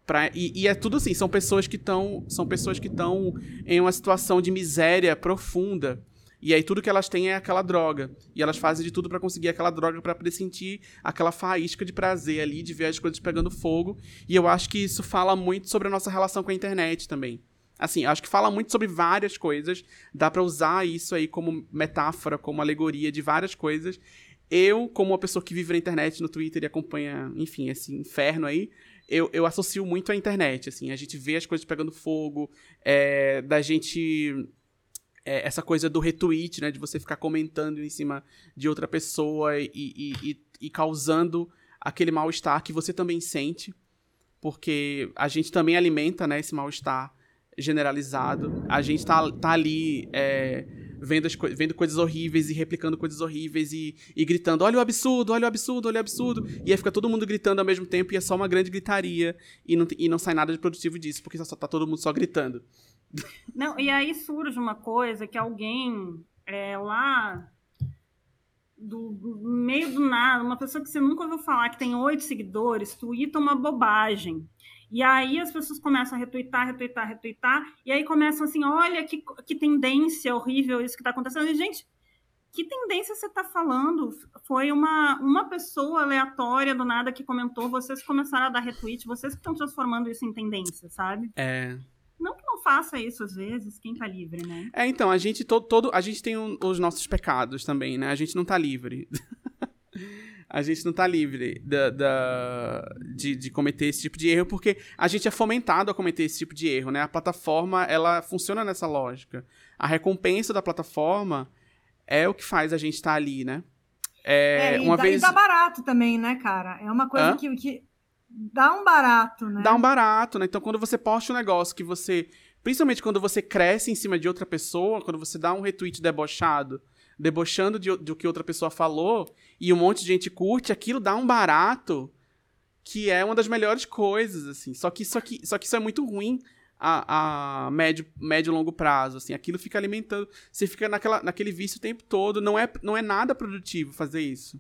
C: Pra, e, e é tudo assim, são pessoas que estão. São pessoas que estão em uma situação de miséria profunda. E aí tudo que elas têm é aquela droga. E elas fazem de tudo pra conseguir aquela droga pra poder sentir aquela faísca de prazer ali, de ver as coisas pegando fogo. E eu acho que isso fala muito sobre a nossa relação com a internet também. Assim, acho que fala muito sobre várias coisas. Dá pra usar isso aí como metáfora, como alegoria de várias coisas. Eu, como uma pessoa que vive na internet, no Twitter e acompanha, enfim, esse inferno aí, eu, eu associo muito à internet, assim. A gente vê as coisas pegando fogo, é, da gente... é, essa coisa do retweet, né? De você ficar comentando em cima de outra pessoa e, e, e, e causando aquele mal-estar que você também sente. Porque a gente também alimenta, né, esse mal-estar generalizado. A gente tá, tá ali é, vendo, as vendo coisas horríveis e replicando coisas horríveis e, e gritando: olha o absurdo, olha o absurdo, olha o absurdo. E aí fica todo mundo gritando ao mesmo tempo e é só uma grande gritaria e não, e não sai nada de produtivo disso, porque só tá todo mundo só gritando.
A: Não, e aí surge uma coisa que alguém é, lá do, do meio do nada, uma pessoa que você nunca ouviu falar, que tem oito seguidores, tuita uma bobagem. E aí as pessoas começam a retweetar, retweetar, retweetar, e aí começam assim, olha que, que tendência horrível isso que está acontecendo. E, gente, que tendência você está falando? Foi uma, uma pessoa aleatória do nada que comentou, vocês começaram a dar retweet, vocês que estão transformando isso em tendência, sabe?
C: É.
A: Não que não faça isso às vezes, quem tá livre, né?
C: É, então, a gente todo, todo a gente tem um- os nossos pecados também, né? A gente não tá livre. *laughs* a gente não tá livre da, da- de, de cometer esse tipo de erro, porque a gente é fomentado a cometer esse tipo de erro, né? A plataforma, ela funciona nessa lógica. A recompensa da plataforma é o que faz a gente estar ali, né? É,
B: É, e,
C: uma
B: dá,
C: vez
B: e dá barato também, né, cara? É uma coisa
C: Hã?
B: que, que dá um barato, né?
C: dá um barato, né? Então, quando você posta um negócio que você. Principalmente quando você cresce em cima de outra pessoa, quando você dá um retweet debochado, debochando de, do que outra pessoa falou, e um monte de gente curte, aquilo dá um barato que é uma das melhores coisas, assim. Só que, só que, só que isso é muito ruim a, a médio, médio e longo prazo, assim. Aquilo fica alimentando. Você fica naquela, naquele vício o tempo todo. Não é, não é nada produtivo fazer isso.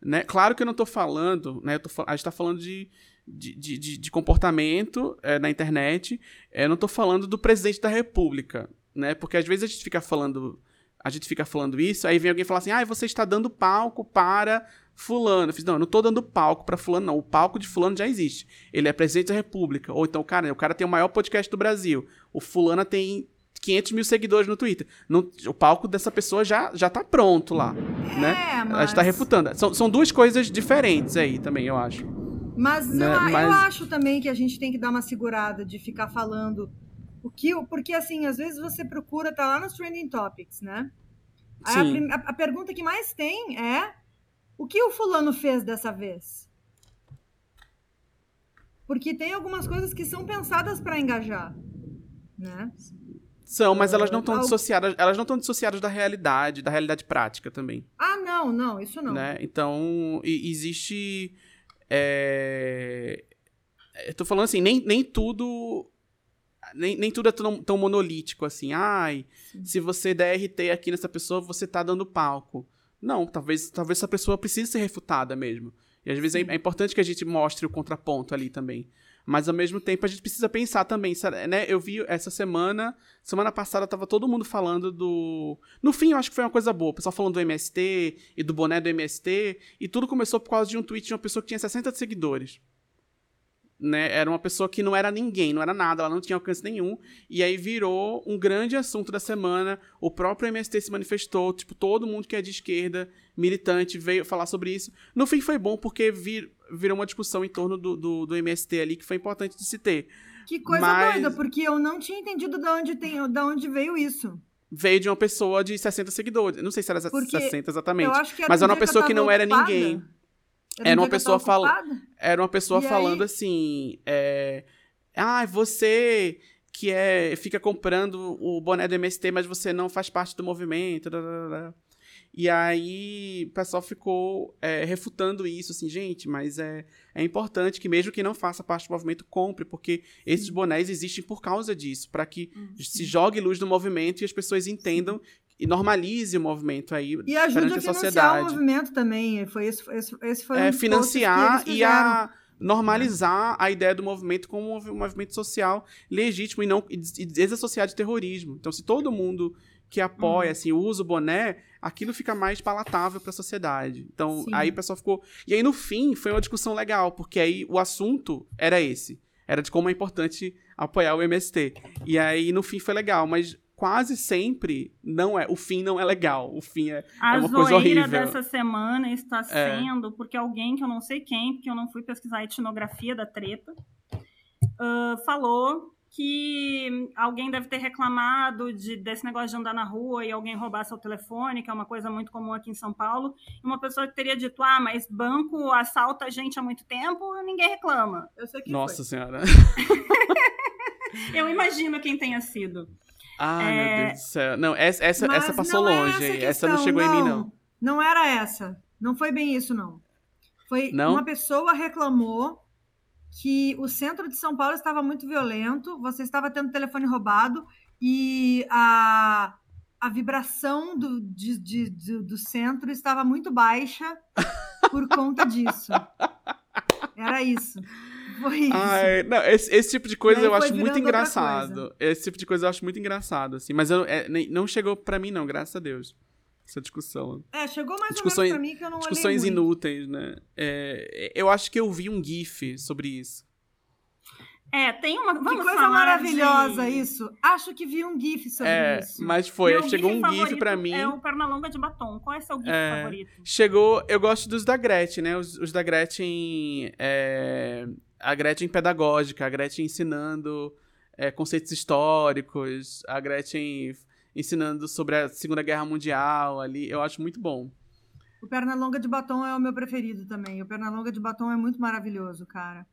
C: Né? Claro que eu não tô falando, né? Tô, a gente tá falando de, de, de, de- comportamento é, na internet. É, Eu não tô falando do presidente da república, né? Porque às vezes a gente fica falando. A gente fica falando isso, aí vem alguém falar assim: ah, você está dando palco para fulano. Eu fiz, não, eu não tô dando palco para fulano, não. O palco de fulano já existe. Ele é presidente da república. Ou então, cara, o cara tem o maior podcast do Brasil. O fulano tem 500 mil seguidores no Twitter. No- o palco dessa pessoa já, já tá pronto lá, né?
B: É,
C: A
B: mas...
C: gente tá refutando. São, são duas coisas diferentes aí também, eu acho.
B: Mas,
C: Né,
B: eu, a- eu
C: mas-
B: acho também que a gente tem que dar uma segurada de ficar falando o que. Porque, assim, às vezes você procura, tá lá nos Trending Topics, né? A, a- a pergunta que mais tem é: o que o fulano fez dessa vez? Porque tem algumas coisas que são pensadas para engajar, né?
C: São, mas elas não estão dissociadas, elas não estão dissociadas da realidade, da realidade prática também,
B: Ah, não, não, isso não.
C: né? Então, existe é... Eu tô falando assim, nem, nem tudo nem, nem tudo é tão, tão monolítico assim. Ai,
B: Sim.
C: se você der RT aqui nessa pessoa, você tá dando palco. Não, talvez, talvez essa pessoa precise ser refutada mesmo. E às vezes é, é importante que a gente mostre o contraponto ali também. Mas ao mesmo tempo a gente precisa pensar também, né? Eu vi essa semana, semana passada tava todo mundo falando do. No fim, eu acho que foi uma coisa boa. O pessoal falando do MST e do boné do MST. E tudo começou por causa de um tweet de uma pessoa que tinha 60 seguidores. Né? Era uma pessoa que não era ninguém, não era nada, ela não tinha alcance nenhum. E aí virou um grande assunto da semana. O próprio MST se manifestou, tipo, todo mundo que é de esquerda, militante, veio falar sobre isso. No fim foi bom porque vir, virou uma discussão em torno do, do, do MST ali que foi importante de se ter.
B: Que coisa
C: Mas-
B: doida, porque eu não tinha entendido de onde, tem, de onde veio isso.
C: Veio de uma pessoa de 60 seguidores. Não sei se era
B: Porque
C: 60 exatamente.
B: Que
C: Mas era uma pessoa que
B: tava
C: não era
B: ocupada.
C: ninguém.
B: Era, um
C: uma fala-? Era uma pessoa
B: E aí-
C: falando assim. É, ah, você que é fica comprando o boné do MST, mas você não faz parte do movimento. blá, blá, blá. E aí o pessoal ficou é, refutando isso, assim, gente, mas é, é importante que mesmo que não faça parte do movimento, compre, porque esses bonés existem por causa disso, para que se jogue luz no movimento e as pessoas entendam e normalize o movimento aí
B: E ajude a
C: a
B: financiar o
C: sociedade.
B: movimento também. Foi esse, esse, esse foi
C: é, financiar e a normalizar a ideia do movimento como um movi- movimento social legítimo e não e des- desassociar de terrorismo. Então, se todo mundo que apoia, assim, usa o boné, aquilo fica mais palatável para a sociedade. Então,
B: Sim.
C: aí o pessoal ficou. E aí, no fim, foi uma discussão legal, porque aí o assunto era esse. Era de como é importante apoiar o MST. E aí, no fim, foi legal, mas quase sempre não é. O fim não é legal. O fim é.
A: A
C: É uma coisa
A: zoeira
C: horrível.
A: dessa semana está
C: É.
A: sendo porque alguém que eu não sei quem, porque eu não fui pesquisar a etnografia da treta, ah, falou que alguém deve ter reclamado de, desse negócio de andar na rua e alguém roubar seu telefone, que é uma coisa muito comum aqui em São Paulo, e uma pessoa que teria dito, ah, mas banco assalta a gente há muito tempo, ninguém reclama.
B: Eu sei que
C: Nossa Senhora. *laughs*
A: Eu imagino quem tenha sido.
C: Ai,
A: É.
C: meu Deus do céu. Não, essa, essa,
B: Mas
C: essa passou
B: não é
C: longe.
B: essa.
C: Essa não chegou em mim, não.
B: Não era essa. Não foi bem isso, não. Foi
C: Não?
B: uma pessoa reclamou que o centro de São Paulo estava muito violento, você estava tendo telefone roubado e a, a vibração do, de- de- de- do centro estava muito baixa por conta disso. *laughs* Era isso. *laughs* Foi isso.
C: Ai, não, esse, esse tipo de coisa
B: E
C: eu acho muito engraçado. Esse tipo de coisa eu acho muito engraçado, assim. Mas eu, é, nem- não chegou pra mim, não, graças a Deus. Essa discussão.
B: É, chegou mais
C: Discussões-
B: ou menos pra mim que eu não
C: Discussões inúteis, né? É, eu acho que eu vi um GIF sobre isso.
A: É, tem uma. Vamos
B: Que coisa
A: falar
B: maravilhosa
A: de...
B: isso. Acho que vi um GIF sobre
C: É,
B: isso.
C: mas foi.
A: Meu
C: chegou um GIF pra mim.
A: É o Pernalonga de batom. Qual é seu GIF
C: É.
A: favorito?
C: Chegou. Eu gosto dos da Gretchen, né? Os, os da Gretchen. é, a Gretchen pedagógica, a Gretchen ensinando é, conceitos históricos, a Gretchen ensinando sobre a Segunda Guerra Mundial ali. Eu acho muito bom.
B: O Pernalonga de batom é o meu preferido também. O Pernalonga de batom é muito maravilhoso, cara.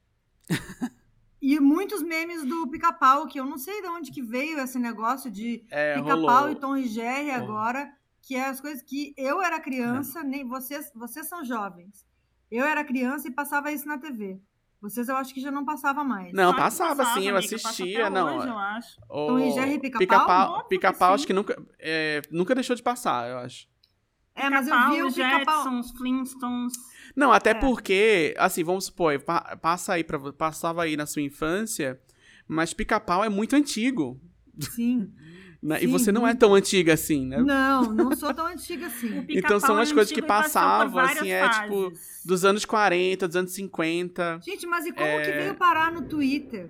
B: *laughs* e muitos memes do pica-pau, que eu não sei de onde que veio esse negócio de
C: É,
B: pica-pau
C: rolou.
B: e Tom e Jerry
C: Oh.
B: agora, que é as coisas que eu era
C: É.
B: criança, nem vocês, vocês são jovens. Eu era criança e passava isso na TV. Vocês eu acho que já não passava mais.
C: Não,
A: que
C: passava sim, eu
A: amiga,
C: assistia. Não,
A: hoje, eu acho.
C: o
B: Tom e Jerry Pica-Pau?
C: Pica-Pau, Pica-Pau acho que nunca, é, nunca deixou de passar, eu acho.
B: É, mas eu vi o
A: os. Jetsons, Flintstones.
C: Não, até
B: É.
C: porque, assim, vamos supor, pa- passa aí pra, passava aí na sua infância, mas Pica-Pau é muito antigo.
B: Sim. *laughs*
C: né? e
B: Sim,
C: você não é tão antiga assim, né?
B: Não, não sou tão antiga assim. *laughs*
C: Então são
A: é
C: as coisas que
A: e
C: passavam, assim, é, tipo,
A: fases.
C: Dos anos 40, dos anos 50.
B: Gente, mas e como
C: É.
B: que veio parar no Twitter?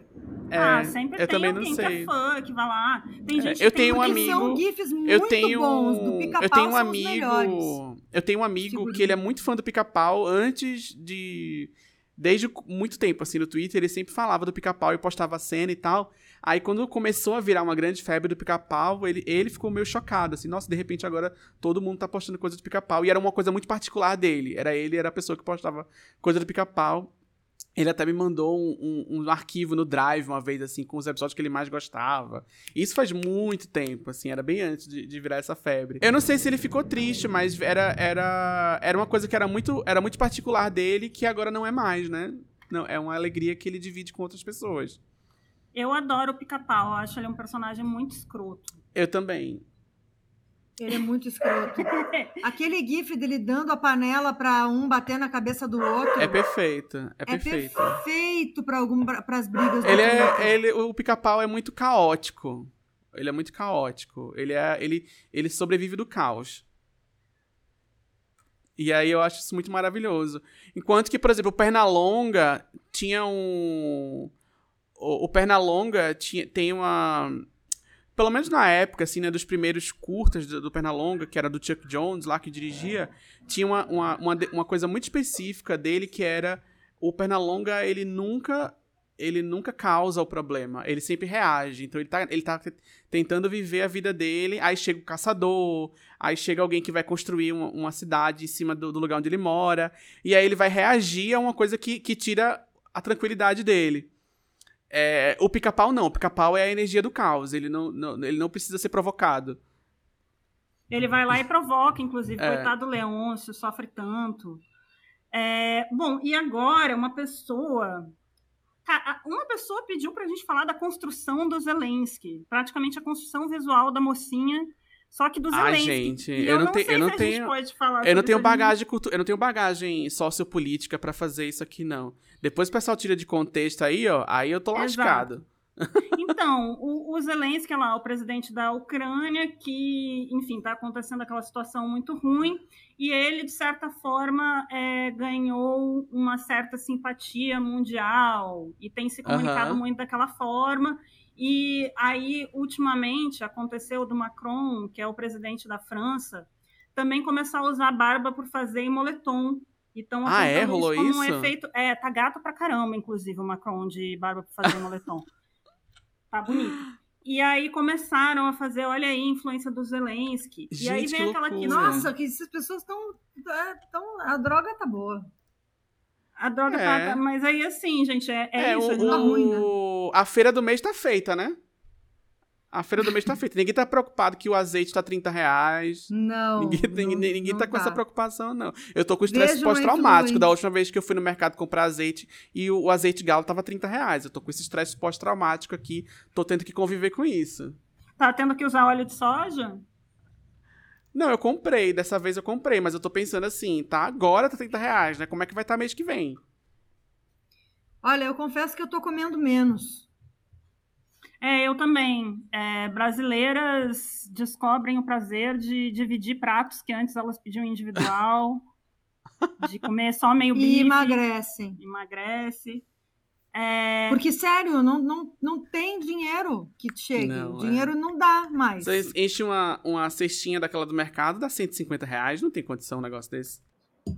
C: É,
A: ah, sempre
C: eu
A: tem
C: também não sei.
A: que é fã, que vai lá. Tem
C: É,
A: gente
C: eu
A: que tem
C: tenho um amigo-
B: são GIFs muito
C: Eu tenho,
B: bons. Do pica-pau
C: eu tenho um amigo, eu tenho um amigo
B: Figurinha.
C: que ele é muito fã do Pica-Pau antes de desde muito tempo assim no Twitter, ele sempre falava do Pica-Pau e postava a cena e tal. Aí quando começou a virar uma grande febre do Pica-Pau, ele, ele ficou meio chocado assim, nossa, de repente agora todo mundo tá postando coisa do Pica-Pau e era uma coisa muito particular dele. Era ele, era a pessoa que postava coisa do Pica-Pau. Ele até me mandou um, um- um arquivo no Drive uma vez, assim, com os episódios que ele mais gostava. Isso faz muito tempo, assim, era bem antes de, de virar essa febre. Eu não sei se ele ficou triste, mas era, era, era uma coisa que era muito, era muito particular dele, que agora não é mais, né? Não, é uma alegria que ele divide com outras pessoas.
A: Eu adoro o Pica-Pau, eu acho ele um personagem muito escroto.
C: Eu também.
B: Ele é muito escroto. *laughs* Aquele gif dele dando a panela pra um bater na cabeça do outro
C: É perfeito. É
B: é
C: perfeito.
B: perfeito pra algum para as brigas do
C: Ele é, ele, o pica-pau é muito caótico. Ele é muito caótico. Ele é, ele, ele sobrevive do caos. E aí eu acho isso muito maravilhoso. Enquanto que, por exemplo, o Pernalonga tinha um o, Pernalonga tinha, tem uma pelo menos na época, assim, né, dos primeiros curtas do, do Pernalonga, que era do Chuck Jones lá que dirigia, tinha uma, uma, uma, uma coisa muito específica dele que era o Pernalonga, ele nunca ele nunca causa o problema, ele sempre reage. Então ele tá, ele tá tentando viver a vida dele, aí chega o caçador, aí chega alguém que vai construir uma, uma cidade em cima do, do, lugar onde ele mora, e aí ele vai reagir a uma coisa que, que tira a tranquilidade dele. É, o pica-pau não, o pica-pau é a energia do caos, ele não, não, ele não precisa ser provocado.
A: Ele vai lá e provoca, inclusive, é. coitado do Leôncio, sofre tanto. É, bom, e agora uma pessoa. Uma pessoa pediu para a gente falar da construção do Zelensky, praticamente a construção visual da mocinha, só que do Zelensky.
C: Ah, gente, eu, eu, não, te, eu não tenho, eu não tenho bagagem eu não tenho bagagem sociopolítica para fazer isso aqui não. Depois o pessoal tira de contexto aí, ó, aí eu tô lascado. *laughs*
A: Então, o, o Zelensky, lá, o presidente da Ucrânia, que, enfim, está acontecendo aquela situação muito ruim, e ele, de certa forma, é, ganhou uma certa simpatia mundial e tem se comunicado uhum. muito daquela forma. E aí, ultimamente, aconteceu do Macron, que é o presidente da França, também começar a usar barba por fazer em moletom. Então,
C: ah, é? Rolou isso? Um
A: efeito... É, tá gato pra caramba, inclusive, o Macron de barba por fazer em moletom. *laughs* Tá bonito. E aí começaram a fazer, olha aí, influência do Zelensky. Gente, e aí vem aquela
B: que. Nossa, que essas pessoas estão. É, tão, a droga tá boa.
A: A droga tá, é. tá. Mas aí, assim, gente, é, é, é isso.
C: O,
A: tá
C: ruim, né? A feira do mês tá feita, né? A feira do mês tá *laughs* feita. Ninguém tá preocupado que o azeite tá 30 reais.
B: Não.
C: Ninguém,
B: não,
C: ninguém, ninguém não tá com tá. essa preocupação, não. Eu tô com estresse pós-traumático da última vez que eu fui no mercado comprar azeite e o, o azeite galo tava 30 reais. Eu tô com esse estresse pós-traumático aqui. Tô tendo que conviver com isso.
A: Tá tendo que usar óleo de soja?
C: Não, eu comprei. Dessa vez eu comprei, mas eu tô pensando assim, tá? Agora tá 30 reais, né? Como é que vai estar tá mês que vem?
B: Olha, eu confesso que eu tô comendo menos.
A: É, eu também. É, brasileiras descobrem o prazer de dividir pratos que antes elas pediam individual, *laughs* de comer só meio bife.
B: E emagrecem.
A: Emagrece.
B: É... Porque, sério, não, não, não tem dinheiro que chegue. Não, é. dinheiro é. não dá mais.
C: Você enche uma, uma cestinha daquela do mercado, dá 150 reais, não tem condição um negócio desse.
A: A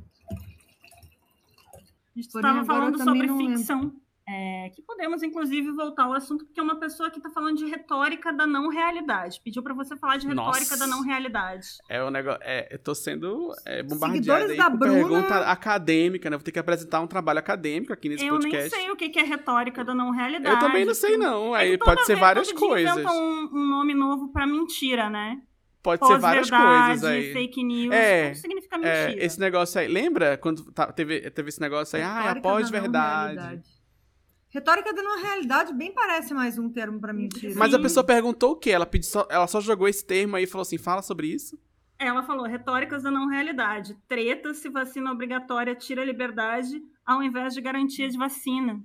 A: gente estava falando sobre ficção. Lembro é, que podemos, inclusive, voltar ao assunto, porque é uma pessoa que está falando de retórica da não realidade. Pediu para você falar de retórica Nossa. da não realidade.
C: É o um negócio. É, eu tô sendo é, bombardeado aí da com Bruna... pergunta acadêmica, né? Vou ter que apresentar um trabalho acadêmico aqui nesse
A: eu
C: podcast.
A: Eu nem sei o que é retórica da não realidade.
C: Eu também não sei, não. É aí pode ser várias coisas. Inventam
A: um, um nome novo para mentira, né?
C: Pode ser várias coisas aí.
A: fake news, é, significa é, mentira.
C: É, esse negócio aí, lembra quando tá, teve, teve esse negócio aí? Ah, é pós-verdade.
B: Retórica da não realidade bem parece mais um termo para mentira.
C: Mas a pessoa perguntou o quê? Ela, pediu só, ela só jogou esse termo aí e falou assim: fala sobre isso.
A: Ela falou: retóricas da não realidade. Treta se vacina obrigatória tira a liberdade ao invés de garantia de vacina.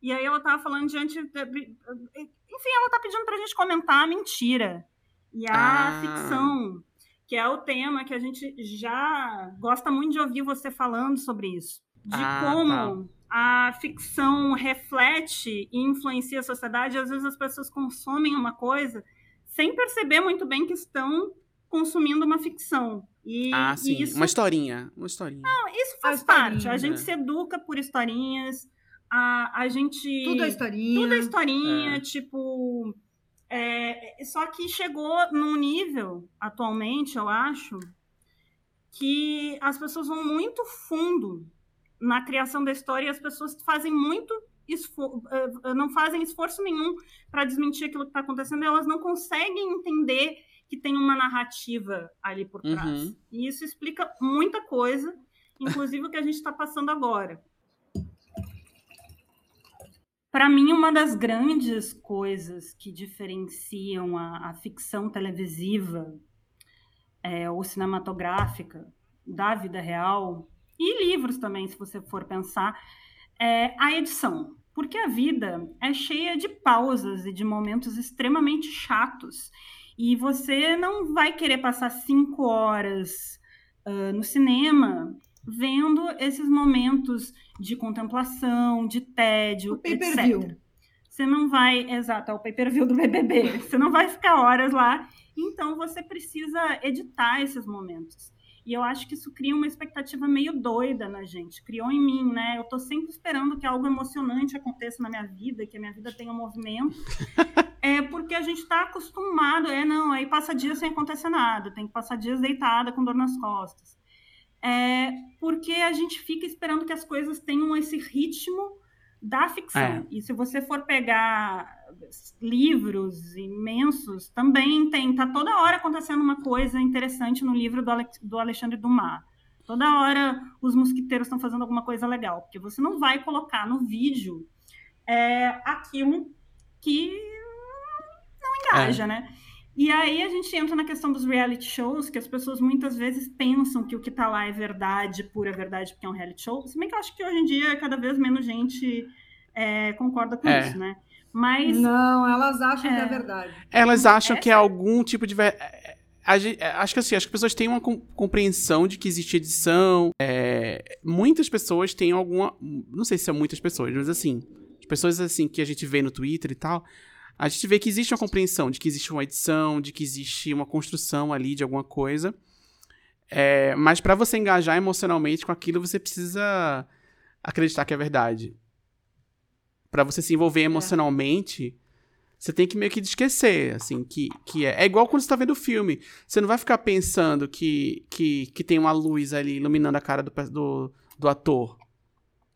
A: E aí ela tava falando diante. Enfim, ela tá pedindo pra gente comentar a mentira. E a ah. ficção, que é o tema que a gente já gosta muito de ouvir você falando sobre isso. De ah, como. Tá a ficção reflete e influencia a sociedade, às vezes as pessoas consomem uma coisa sem perceber muito bem que estão consumindo uma ficção. E,
C: ah, sim.
A: Isso...
C: Uma historinha. Uma historinha.
A: Não, isso faz parte. A gente se educa por historinhas. A, a gente.
B: Tudo é historinha.
A: Tudo é historinha. É. Tipo. É, só que chegou num nível, atualmente, eu acho, que as pessoas vão muito fundo na criação da história e as pessoas fazem muito esforço, eh, não fazem esforço nenhum para desmentir aquilo que está acontecendo, elas não conseguem entender que tem uma narrativa ali por trás. Uhum. E isso explica muita coisa, inclusive o que a gente está passando agora. Para mim, uma das grandes coisas que diferenciam a, a ficção televisiva é, ou cinematográfica da vida real e livros também, se você for pensar, é a edição. Porque a vida é cheia de pausas e de momentos extremamente chatos. E você não vai querer passar cinco horas uh, no cinema vendo esses momentos de contemplação, de tédio, etc. Você não vai, exato, é o pay-per-view do BBB. Você não vai ficar horas lá. Então você precisa editar esses momentos. E eu acho que isso cria uma expectativa meio doida na gente. Criou em mim, né? Eu tô sempre esperando que algo emocionante aconteça na minha vida, que a minha vida tenha um movimento. *laughs* é porque a gente está acostumado, é não, aí passa dias sem acontecer nada, tem que passar dias deitada com dor nas costas. É porque a gente fica esperando que as coisas tenham esse ritmo da ficção. É. E se você for pegar livros imensos, também tem, tá toda hora acontecendo uma coisa interessante no livro do, do Alexandre Dumas. Toda hora os mosquiteiros estão fazendo alguma coisa legal, porque você não vai colocar no vídeo é, aquilo que não engaja, é. né? E aí a gente entra na questão dos reality shows, que as pessoas muitas vezes pensam que o que está lá é verdade, pura verdade, porque é um reality show. Se bem que eu acho que hoje em dia cada vez menos gente é, concorda com é. isso, né? Mas.
B: Não, elas acham é. que é verdade.
C: Elas acham que é algum tipo de. É, é, acho que assim, acho que as pessoas têm uma compreensão de que existe edição. É, muitas pessoas têm alguma. Não sei se são muitas pessoas, mas assim. As pessoas assim que a gente vê no Twitter e tal a gente vê que existe uma compreensão de que existe uma edição, de que existe uma construção ali de alguma coisa. É, mas para você engajar emocionalmente com aquilo, você precisa acreditar que é verdade. Para você se envolver é. emocionalmente, você tem que meio que esquecer, assim, que, que é. É igual quando você tá vendo o filme. Você não vai ficar pensando que, que, que tem uma luz ali iluminando a cara do, do, do ator.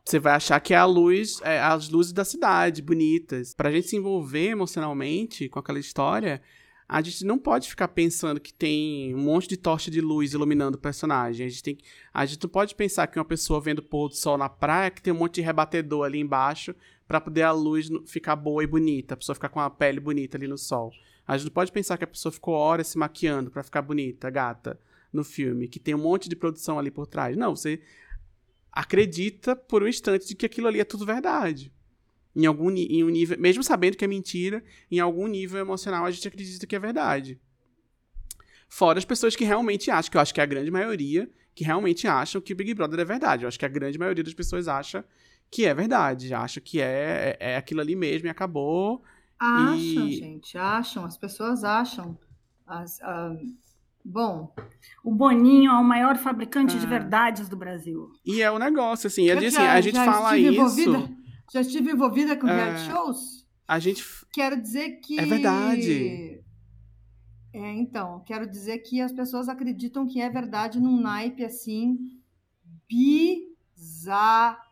C: Você vai achar que é a luz, é, as luzes da cidade, bonitas. Pra gente se envolver emocionalmente com aquela história, a gente não pode ficar pensando que tem um monte de tocha de luz iluminando o personagem. A gente, tem, a gente não pode pensar que uma pessoa vendo o pôr do sol na praia, que tem um monte de rebatedor ali embaixo, para poder a luz ficar boa e bonita, a pessoa ficar com a pele bonita ali no sol. A gente não pode pensar que a pessoa ficou horas se maquiando para ficar bonita, gata, no filme, que tem um monte de produção ali por trás. Não, você acredita por um instante de que aquilo ali é tudo verdade. Em algum em um nível, mesmo sabendo que é mentira, em algum nível emocional a gente acredita que é verdade. Fora as pessoas que realmente acham, que eu acho que é a grande maioria, que realmente acham que Big Brother é verdade. Eu acho que a grande maioria das pessoas acha que é verdade, acha que é, é, é aquilo ali mesmo e acabou.
B: Acham, e... gente, acham, as pessoas acham. As, uh, Bom,
A: o Boninho é o maior fabricante de ah. verdades do Brasil.
C: E é o um negócio, assim, é assim, a gente fala isso.
B: Envolvida, já estive envolvida com é, reality shows?
C: A gente.
B: Quero dizer que.
C: É verdade.
B: É, então, quero dizer que as pessoas acreditam que é verdade num naipe assim bizarro.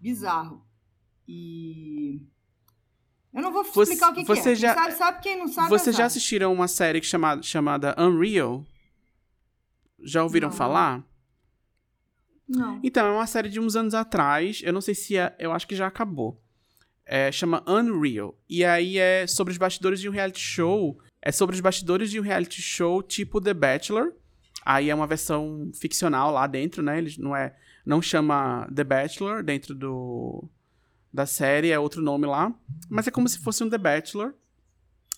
B: Bizarro. E eu não vou explicar você, o que, você que é. Já, quem sabe, sabe, quem não sabe.
C: Vocês já assistiram uma série chamada, chamada Unreal? Já ouviram
B: não.
C: falar?
B: Não.
C: Então, é uma série de uns anos atrás. Eu não sei se é. Eu acho que já acabou. É, chama Unreal. E aí é sobre os bastidores de um reality show. É sobre os bastidores de um reality show tipo The Bachelor. Aí é uma versão ficcional lá dentro, né? Ele não é. Não chama The Bachelor dentro do da série, é outro nome lá. Mas é como se fosse um The Bachelor,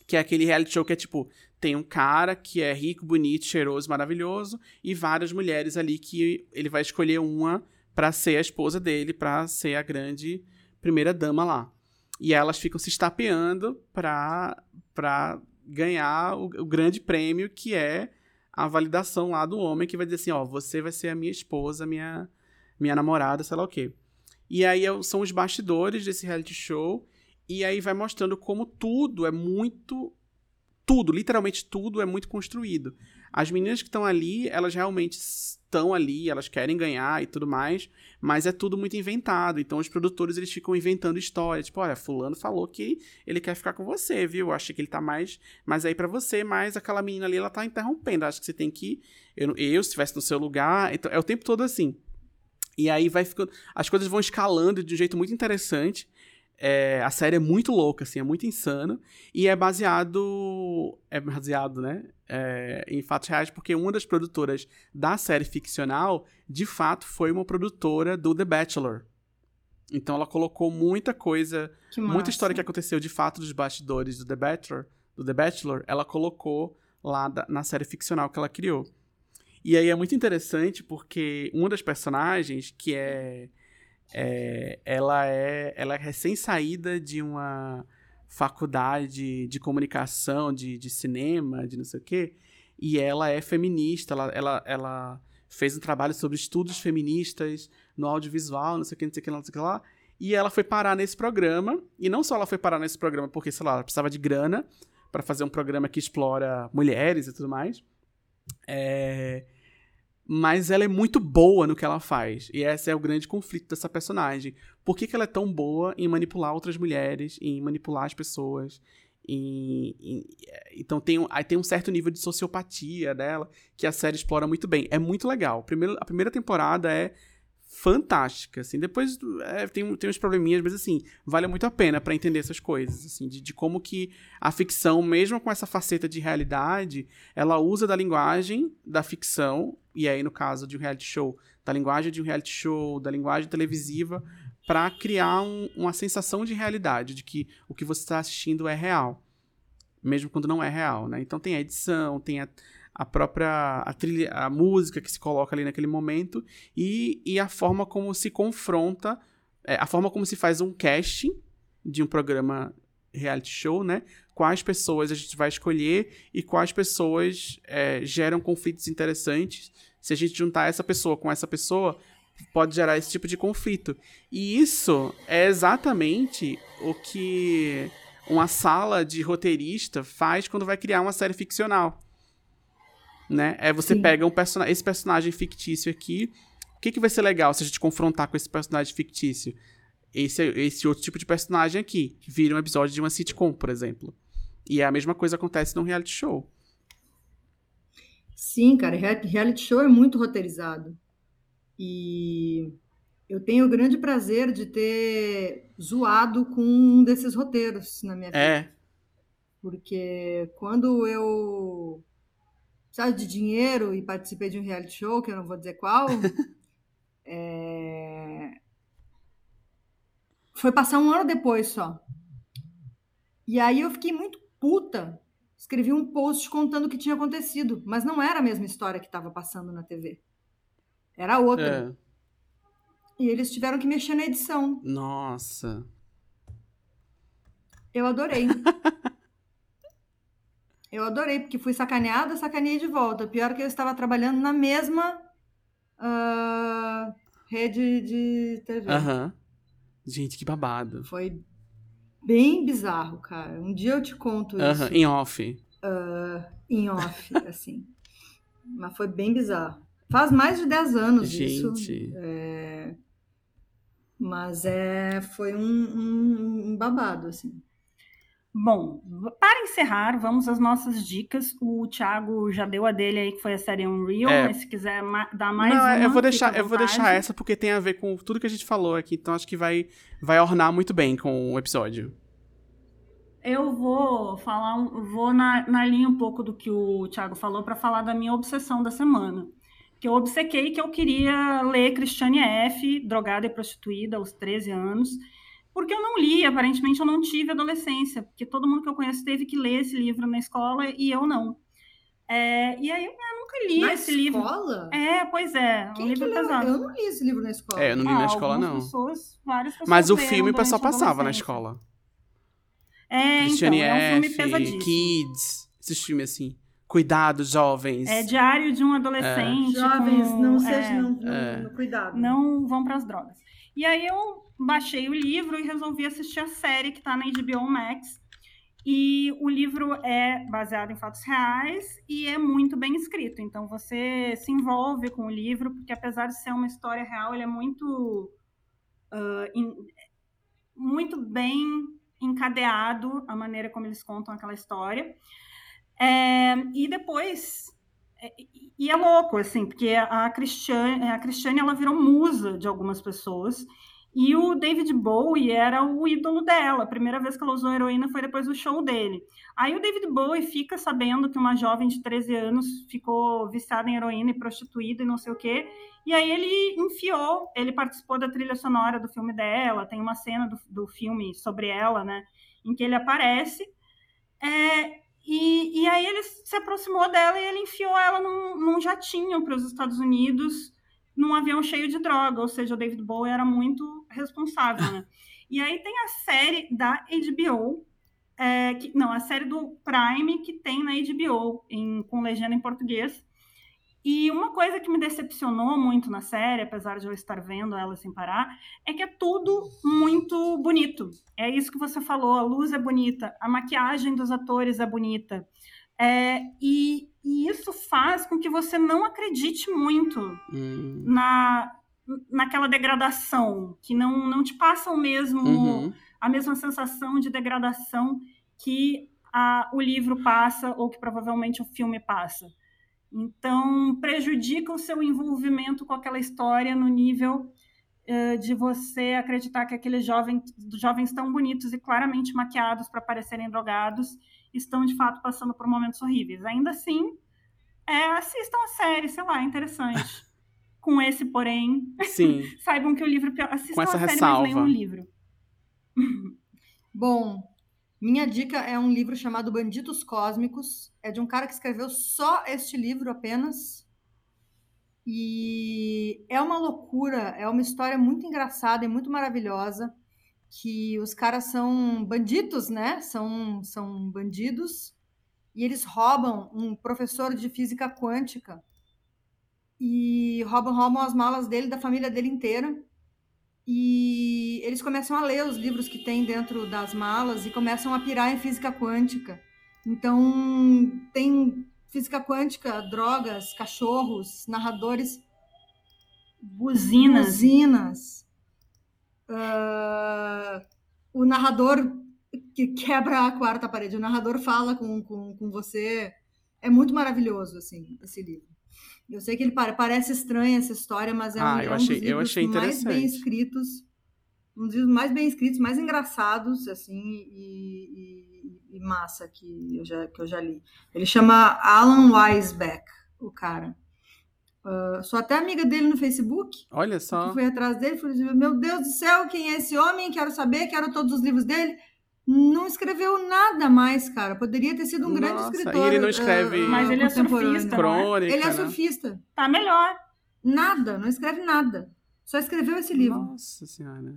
C: que é aquele reality show que é tipo, tem um cara que é rico, bonito, cheiroso, maravilhoso, e várias mulheres ali que ele vai escolher uma para ser a esposa dele, para ser a grande primeira dama lá. E elas ficam se estapeando pra, pra ganhar o, o grande prêmio que é a validação lá do homem que vai dizer assim, ó, você vai ser a minha esposa, minha minha namorada, sei lá o quê. E aí são os bastidores desse reality show. E aí vai mostrando como tudo é muito. Tudo, literalmente tudo é muito construído. As meninas que estão ali, elas realmente estão ali, elas querem ganhar e tudo mais, mas é tudo muito inventado. Então os produtores eles ficam inventando histórias, tipo, olha, fulano falou que ele quer ficar com você, viu? Eu acho que ele tá mais, mais aí para você, mas aquela menina ali ela tá interrompendo. Acho que você tem que eu, eu se estivesse no seu lugar, então é o tempo todo assim. E aí vai ficando. As coisas vão escalando de um jeito muito interessante. É, a série é muito louca, assim, é muito insano. E é baseado. É baseado, né? É, em fatos reais, porque uma das produtoras da série ficcional, de fato, foi uma produtora do The Bachelor. Então ela colocou muita coisa, muita história que aconteceu de fato dos bastidores do The Bachelor, do The Bachelor, ela colocou lá da, na série ficcional que ela criou. E aí é muito interessante porque uma das personagens, que é. é ela é ela é recém-saída de uma faculdade de comunicação, de, de cinema, de não sei o quê. e ela é feminista, ela, ela, ela fez um trabalho sobre estudos feministas no audiovisual, não sei o que, não sei o que, não sei o que lá. E ela foi parar nesse programa, e não só ela foi parar nesse programa porque, sei lá, ela precisava de grana para fazer um programa que explora mulheres e tudo mais. É... Mas ela é muito boa no que ela faz. E esse é o grande conflito dessa personagem. Por que, que ela é tão boa em manipular outras mulheres, em manipular as pessoas, e, então tem, aí tem um certo nível de sociopatia dela que a série explora muito bem. É muito legal. Primeiro, a primeira temporada é fantástica, assim. Depois é, tem, tem uns probleminhas, mas assim, vale muito a pena para entender essas coisas, assim, de, de como que a ficção, mesmo com essa faceta de realidade, ela usa da linguagem da ficção, e aí no caso de um reality show, da linguagem de um reality show, da linguagem televisiva, para criar um, uma sensação de realidade, de que o que você está assistindo é real, mesmo quando não é real, né? Então tem a edição, tem a, a própria a trilha, a música que se coloca ali naquele momento e, e a forma como se confronta, é, a forma como se faz um casting de um programa reality show, né? Quais pessoas a gente vai escolher e quais pessoas é, geram conflitos interessantes. Se a gente juntar essa pessoa com essa pessoa, pode gerar esse tipo de conflito. E isso é exatamente o que uma sala de roteirista faz quando vai criar uma série ficcional. Né? É você Sim. pega um person esse personagem fictício aqui. O que, que vai ser legal se a gente confrontar com esse personagem fictício? Esse, esse outro tipo de personagem aqui. Vira um episódio de uma sitcom, por exemplo. E é a mesma coisa acontece num reality show.
B: Sim, cara, reality show é muito roteirizado. E eu tenho o grande prazer de ter zoado com um desses roteiros na minha vida. É. Porque quando eu precisava de dinheiro e participei de um reality show, que eu não vou dizer qual, *laughs* é... foi passar um ano depois só. E aí eu fiquei muito puta. Escrevi um post contando o que tinha acontecido, mas não era a mesma história que estava passando na TV. Era outra. É. E eles tiveram que mexer na edição.
C: Nossa.
B: Eu adorei. *laughs* eu adorei, porque fui sacaneada, sacaneei de volta. Pior que eu estava trabalhando na mesma uh, rede de TV.
C: Aham. Uhum. Gente, que babado.
B: Foi bem bizarro, cara. Um dia eu te conto
C: uhum.
B: isso.
C: Em off.
B: Uh, em off, *laughs* assim. Mas foi bem bizarro. Faz mais de 10 anos Gente. isso. É... Mas é, foi um, um, um babado, assim.
A: Bom, para encerrar, vamos às nossas dicas. O Thiago já deu a dele aí, que foi a série Unreal, é. mas se quiser dar mais Não,
C: uma, eu vou deixar, eu vou deixar essa porque tem a ver com tudo que a gente falou aqui, então acho que vai vai ornar muito bem com o episódio.
A: Eu vou falar, vou na, na linha um pouco do que o Thiago falou para falar da minha obsessão da semana que eu obcequei que eu queria ler Christiane F., drogada e prostituída aos 13 anos, porque eu não li, aparentemente eu não tive adolescência, porque todo mundo que eu conheço teve que ler esse livro na escola e eu não. É, e aí eu, nunca li
B: na
A: esse
B: escola?
A: livro. É, pois é,
B: Quem um livro pesado. Eu não li esse livro na escola.
C: É, eu não li
A: ah,
C: na escola, não.
A: Pessoas, várias pessoas
C: Mas o filme o pessoal passava na escola.
A: É, Christiane então, é um filme pesadíssimo.
C: Kids, esses filmes assim. Cuidado, jovens.
A: É diário de um adolescente.
B: É. Jovens, com, não sejam. É, não, cuidado.
A: Não vão para as drogas. E aí eu baixei o livro e resolvi assistir a série que está na HBO Max. E o livro é baseado em fatos reais e é muito bem escrito. Então você se envolve com o livro, porque apesar de ser uma história real, ele é muito, uh, in, muito bem encadeado a maneira como eles contam aquela história. É, e depois. É, e é louco, assim, porque a Cristiane, a Cristiane ela virou musa de algumas pessoas. E o David Bowie era o ídolo dela. A primeira vez que ela usou heroína foi depois do show dele. Aí o David Bowie fica sabendo que uma jovem de 13 anos ficou viciada em heroína e prostituída e não sei o quê. E aí ele enfiou, ele participou da trilha sonora do filme dela, tem uma cena do, do filme sobre ela, né? Em que ele aparece. É, e, e aí ele se aproximou dela e ele enfiou ela num, num jatinho para os Estados Unidos, num avião cheio de droga. Ou seja, o David Bowie era muito responsável, né? E aí tem a série da HBO, é, que, não, a série do Prime que tem na HBO, em, com legenda em português. E uma coisa que me decepcionou muito na série, apesar de eu estar vendo ela sem parar, é que é tudo muito bonito. É isso que você falou: a luz é bonita, a maquiagem dos atores é bonita. É, e, e, isso faz com que você não acredite muito hum. na, naquela degradação, que não, não te passa o mesmo, uhum. a mesma sensação de degradação que a, o livro passa ou que provavelmente o filme passa. Então, prejudica o seu envolvimento com aquela história no nível uh, de você acreditar que aqueles jovens, jovens tão bonitos e claramente maquiados para parecerem drogados estão, de fato, passando por momentos horríveis. Ainda assim, é, assistam a série, sei lá, é interessante. *laughs* com esse, porém,
C: Sim. *laughs*
A: saibam que o livro... Assistam a série, ressalva. mas leiam o livro. *laughs*
B: Bom, minha dica é um livro chamado Bandidos Cósmicos. É de um cara que escreveu só este livro apenas. E é uma loucura, é uma história muito engraçada e muito maravilhosa. Que os caras são bandidos, né? São, são bandidos. E eles roubam um professor de física quântica. E roubam, roubam as malas dele, da família dele inteira e eles começam a ler os livros que tem dentro das malas e começam a pirar em física quântica. Então, tem física quântica, drogas, cachorros, narradores,
A: buzinas.
B: buzinas. Uh, o narrador que quebra a quarta parede, o narrador fala com, com, com você. É muito maravilhoso, assim, esse livro. Eu sei que ele parece estranha essa história, mas é, ah, um,
C: eu é um achei, dos
B: livros
C: eu
B: mais bem escritos, um dos livros mais bem escritos, mais engraçados, assim, e, e, e, massa que eu, já, que eu já li. Ele chama Alan Weisbeck, o cara. Uh, sou até amiga dele no Facebook.
C: Olha só.
B: Fui atrás dele, falei, assim, meu Deus do céu, quem é esse homem? Quero saber, quero todos os livros dele não escreveu nada mais, cara. Poderia ter sido um Nossa, grande escritor.
C: E ele não escreve. Uh,
A: mas ele é surfista.
C: Crônica,
B: ele é
C: né?
B: surfista.
A: Tá melhor.
B: Nada, não escreve nada. Só escreveu esse livro.
C: Nossa senhora.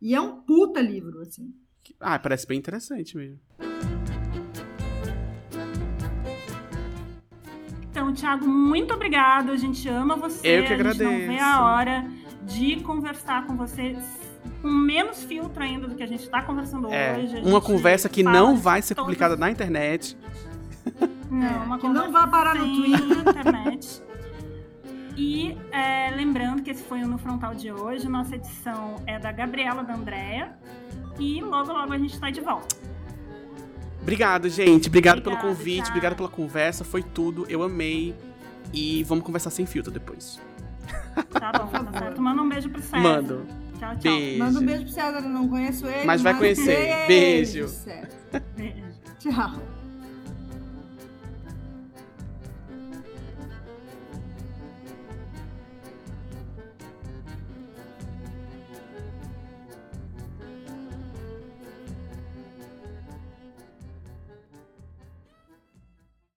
B: E é um puta livro, assim.
C: Ah, parece bem interessante mesmo.
A: Então, Thiago, muito obrigado. A gente ama você.
C: Eu que agradeço.
A: A gente não vê a hora de conversar com você com menos filtro ainda do que a gente está conversando
C: é,
A: hoje.
C: Uma conversa que não vai ser todos... publicada na internet.
A: Não, é, uma
B: que não vai parar no Twitter.
A: Na internet. E é, lembrando que esse foi o No Frontal de hoje. Nossa edição é da Gabriela da Andréia. E logo, logo a gente está de volta.
C: Obrigado, gente. Obrigado, obrigado pelo convite, obrigado pela conversa. Foi tudo. Eu amei. E vamos conversar sem filtro depois.
A: Tá bom, tá certo. Manda um beijo pro César.
C: Mando.
A: Tchau, tchau.
C: Beijo.
B: Manda um beijo pro César, eu não conheço ele.
C: Mas vai conhecer. Beijo.
B: Beijo. Tchau.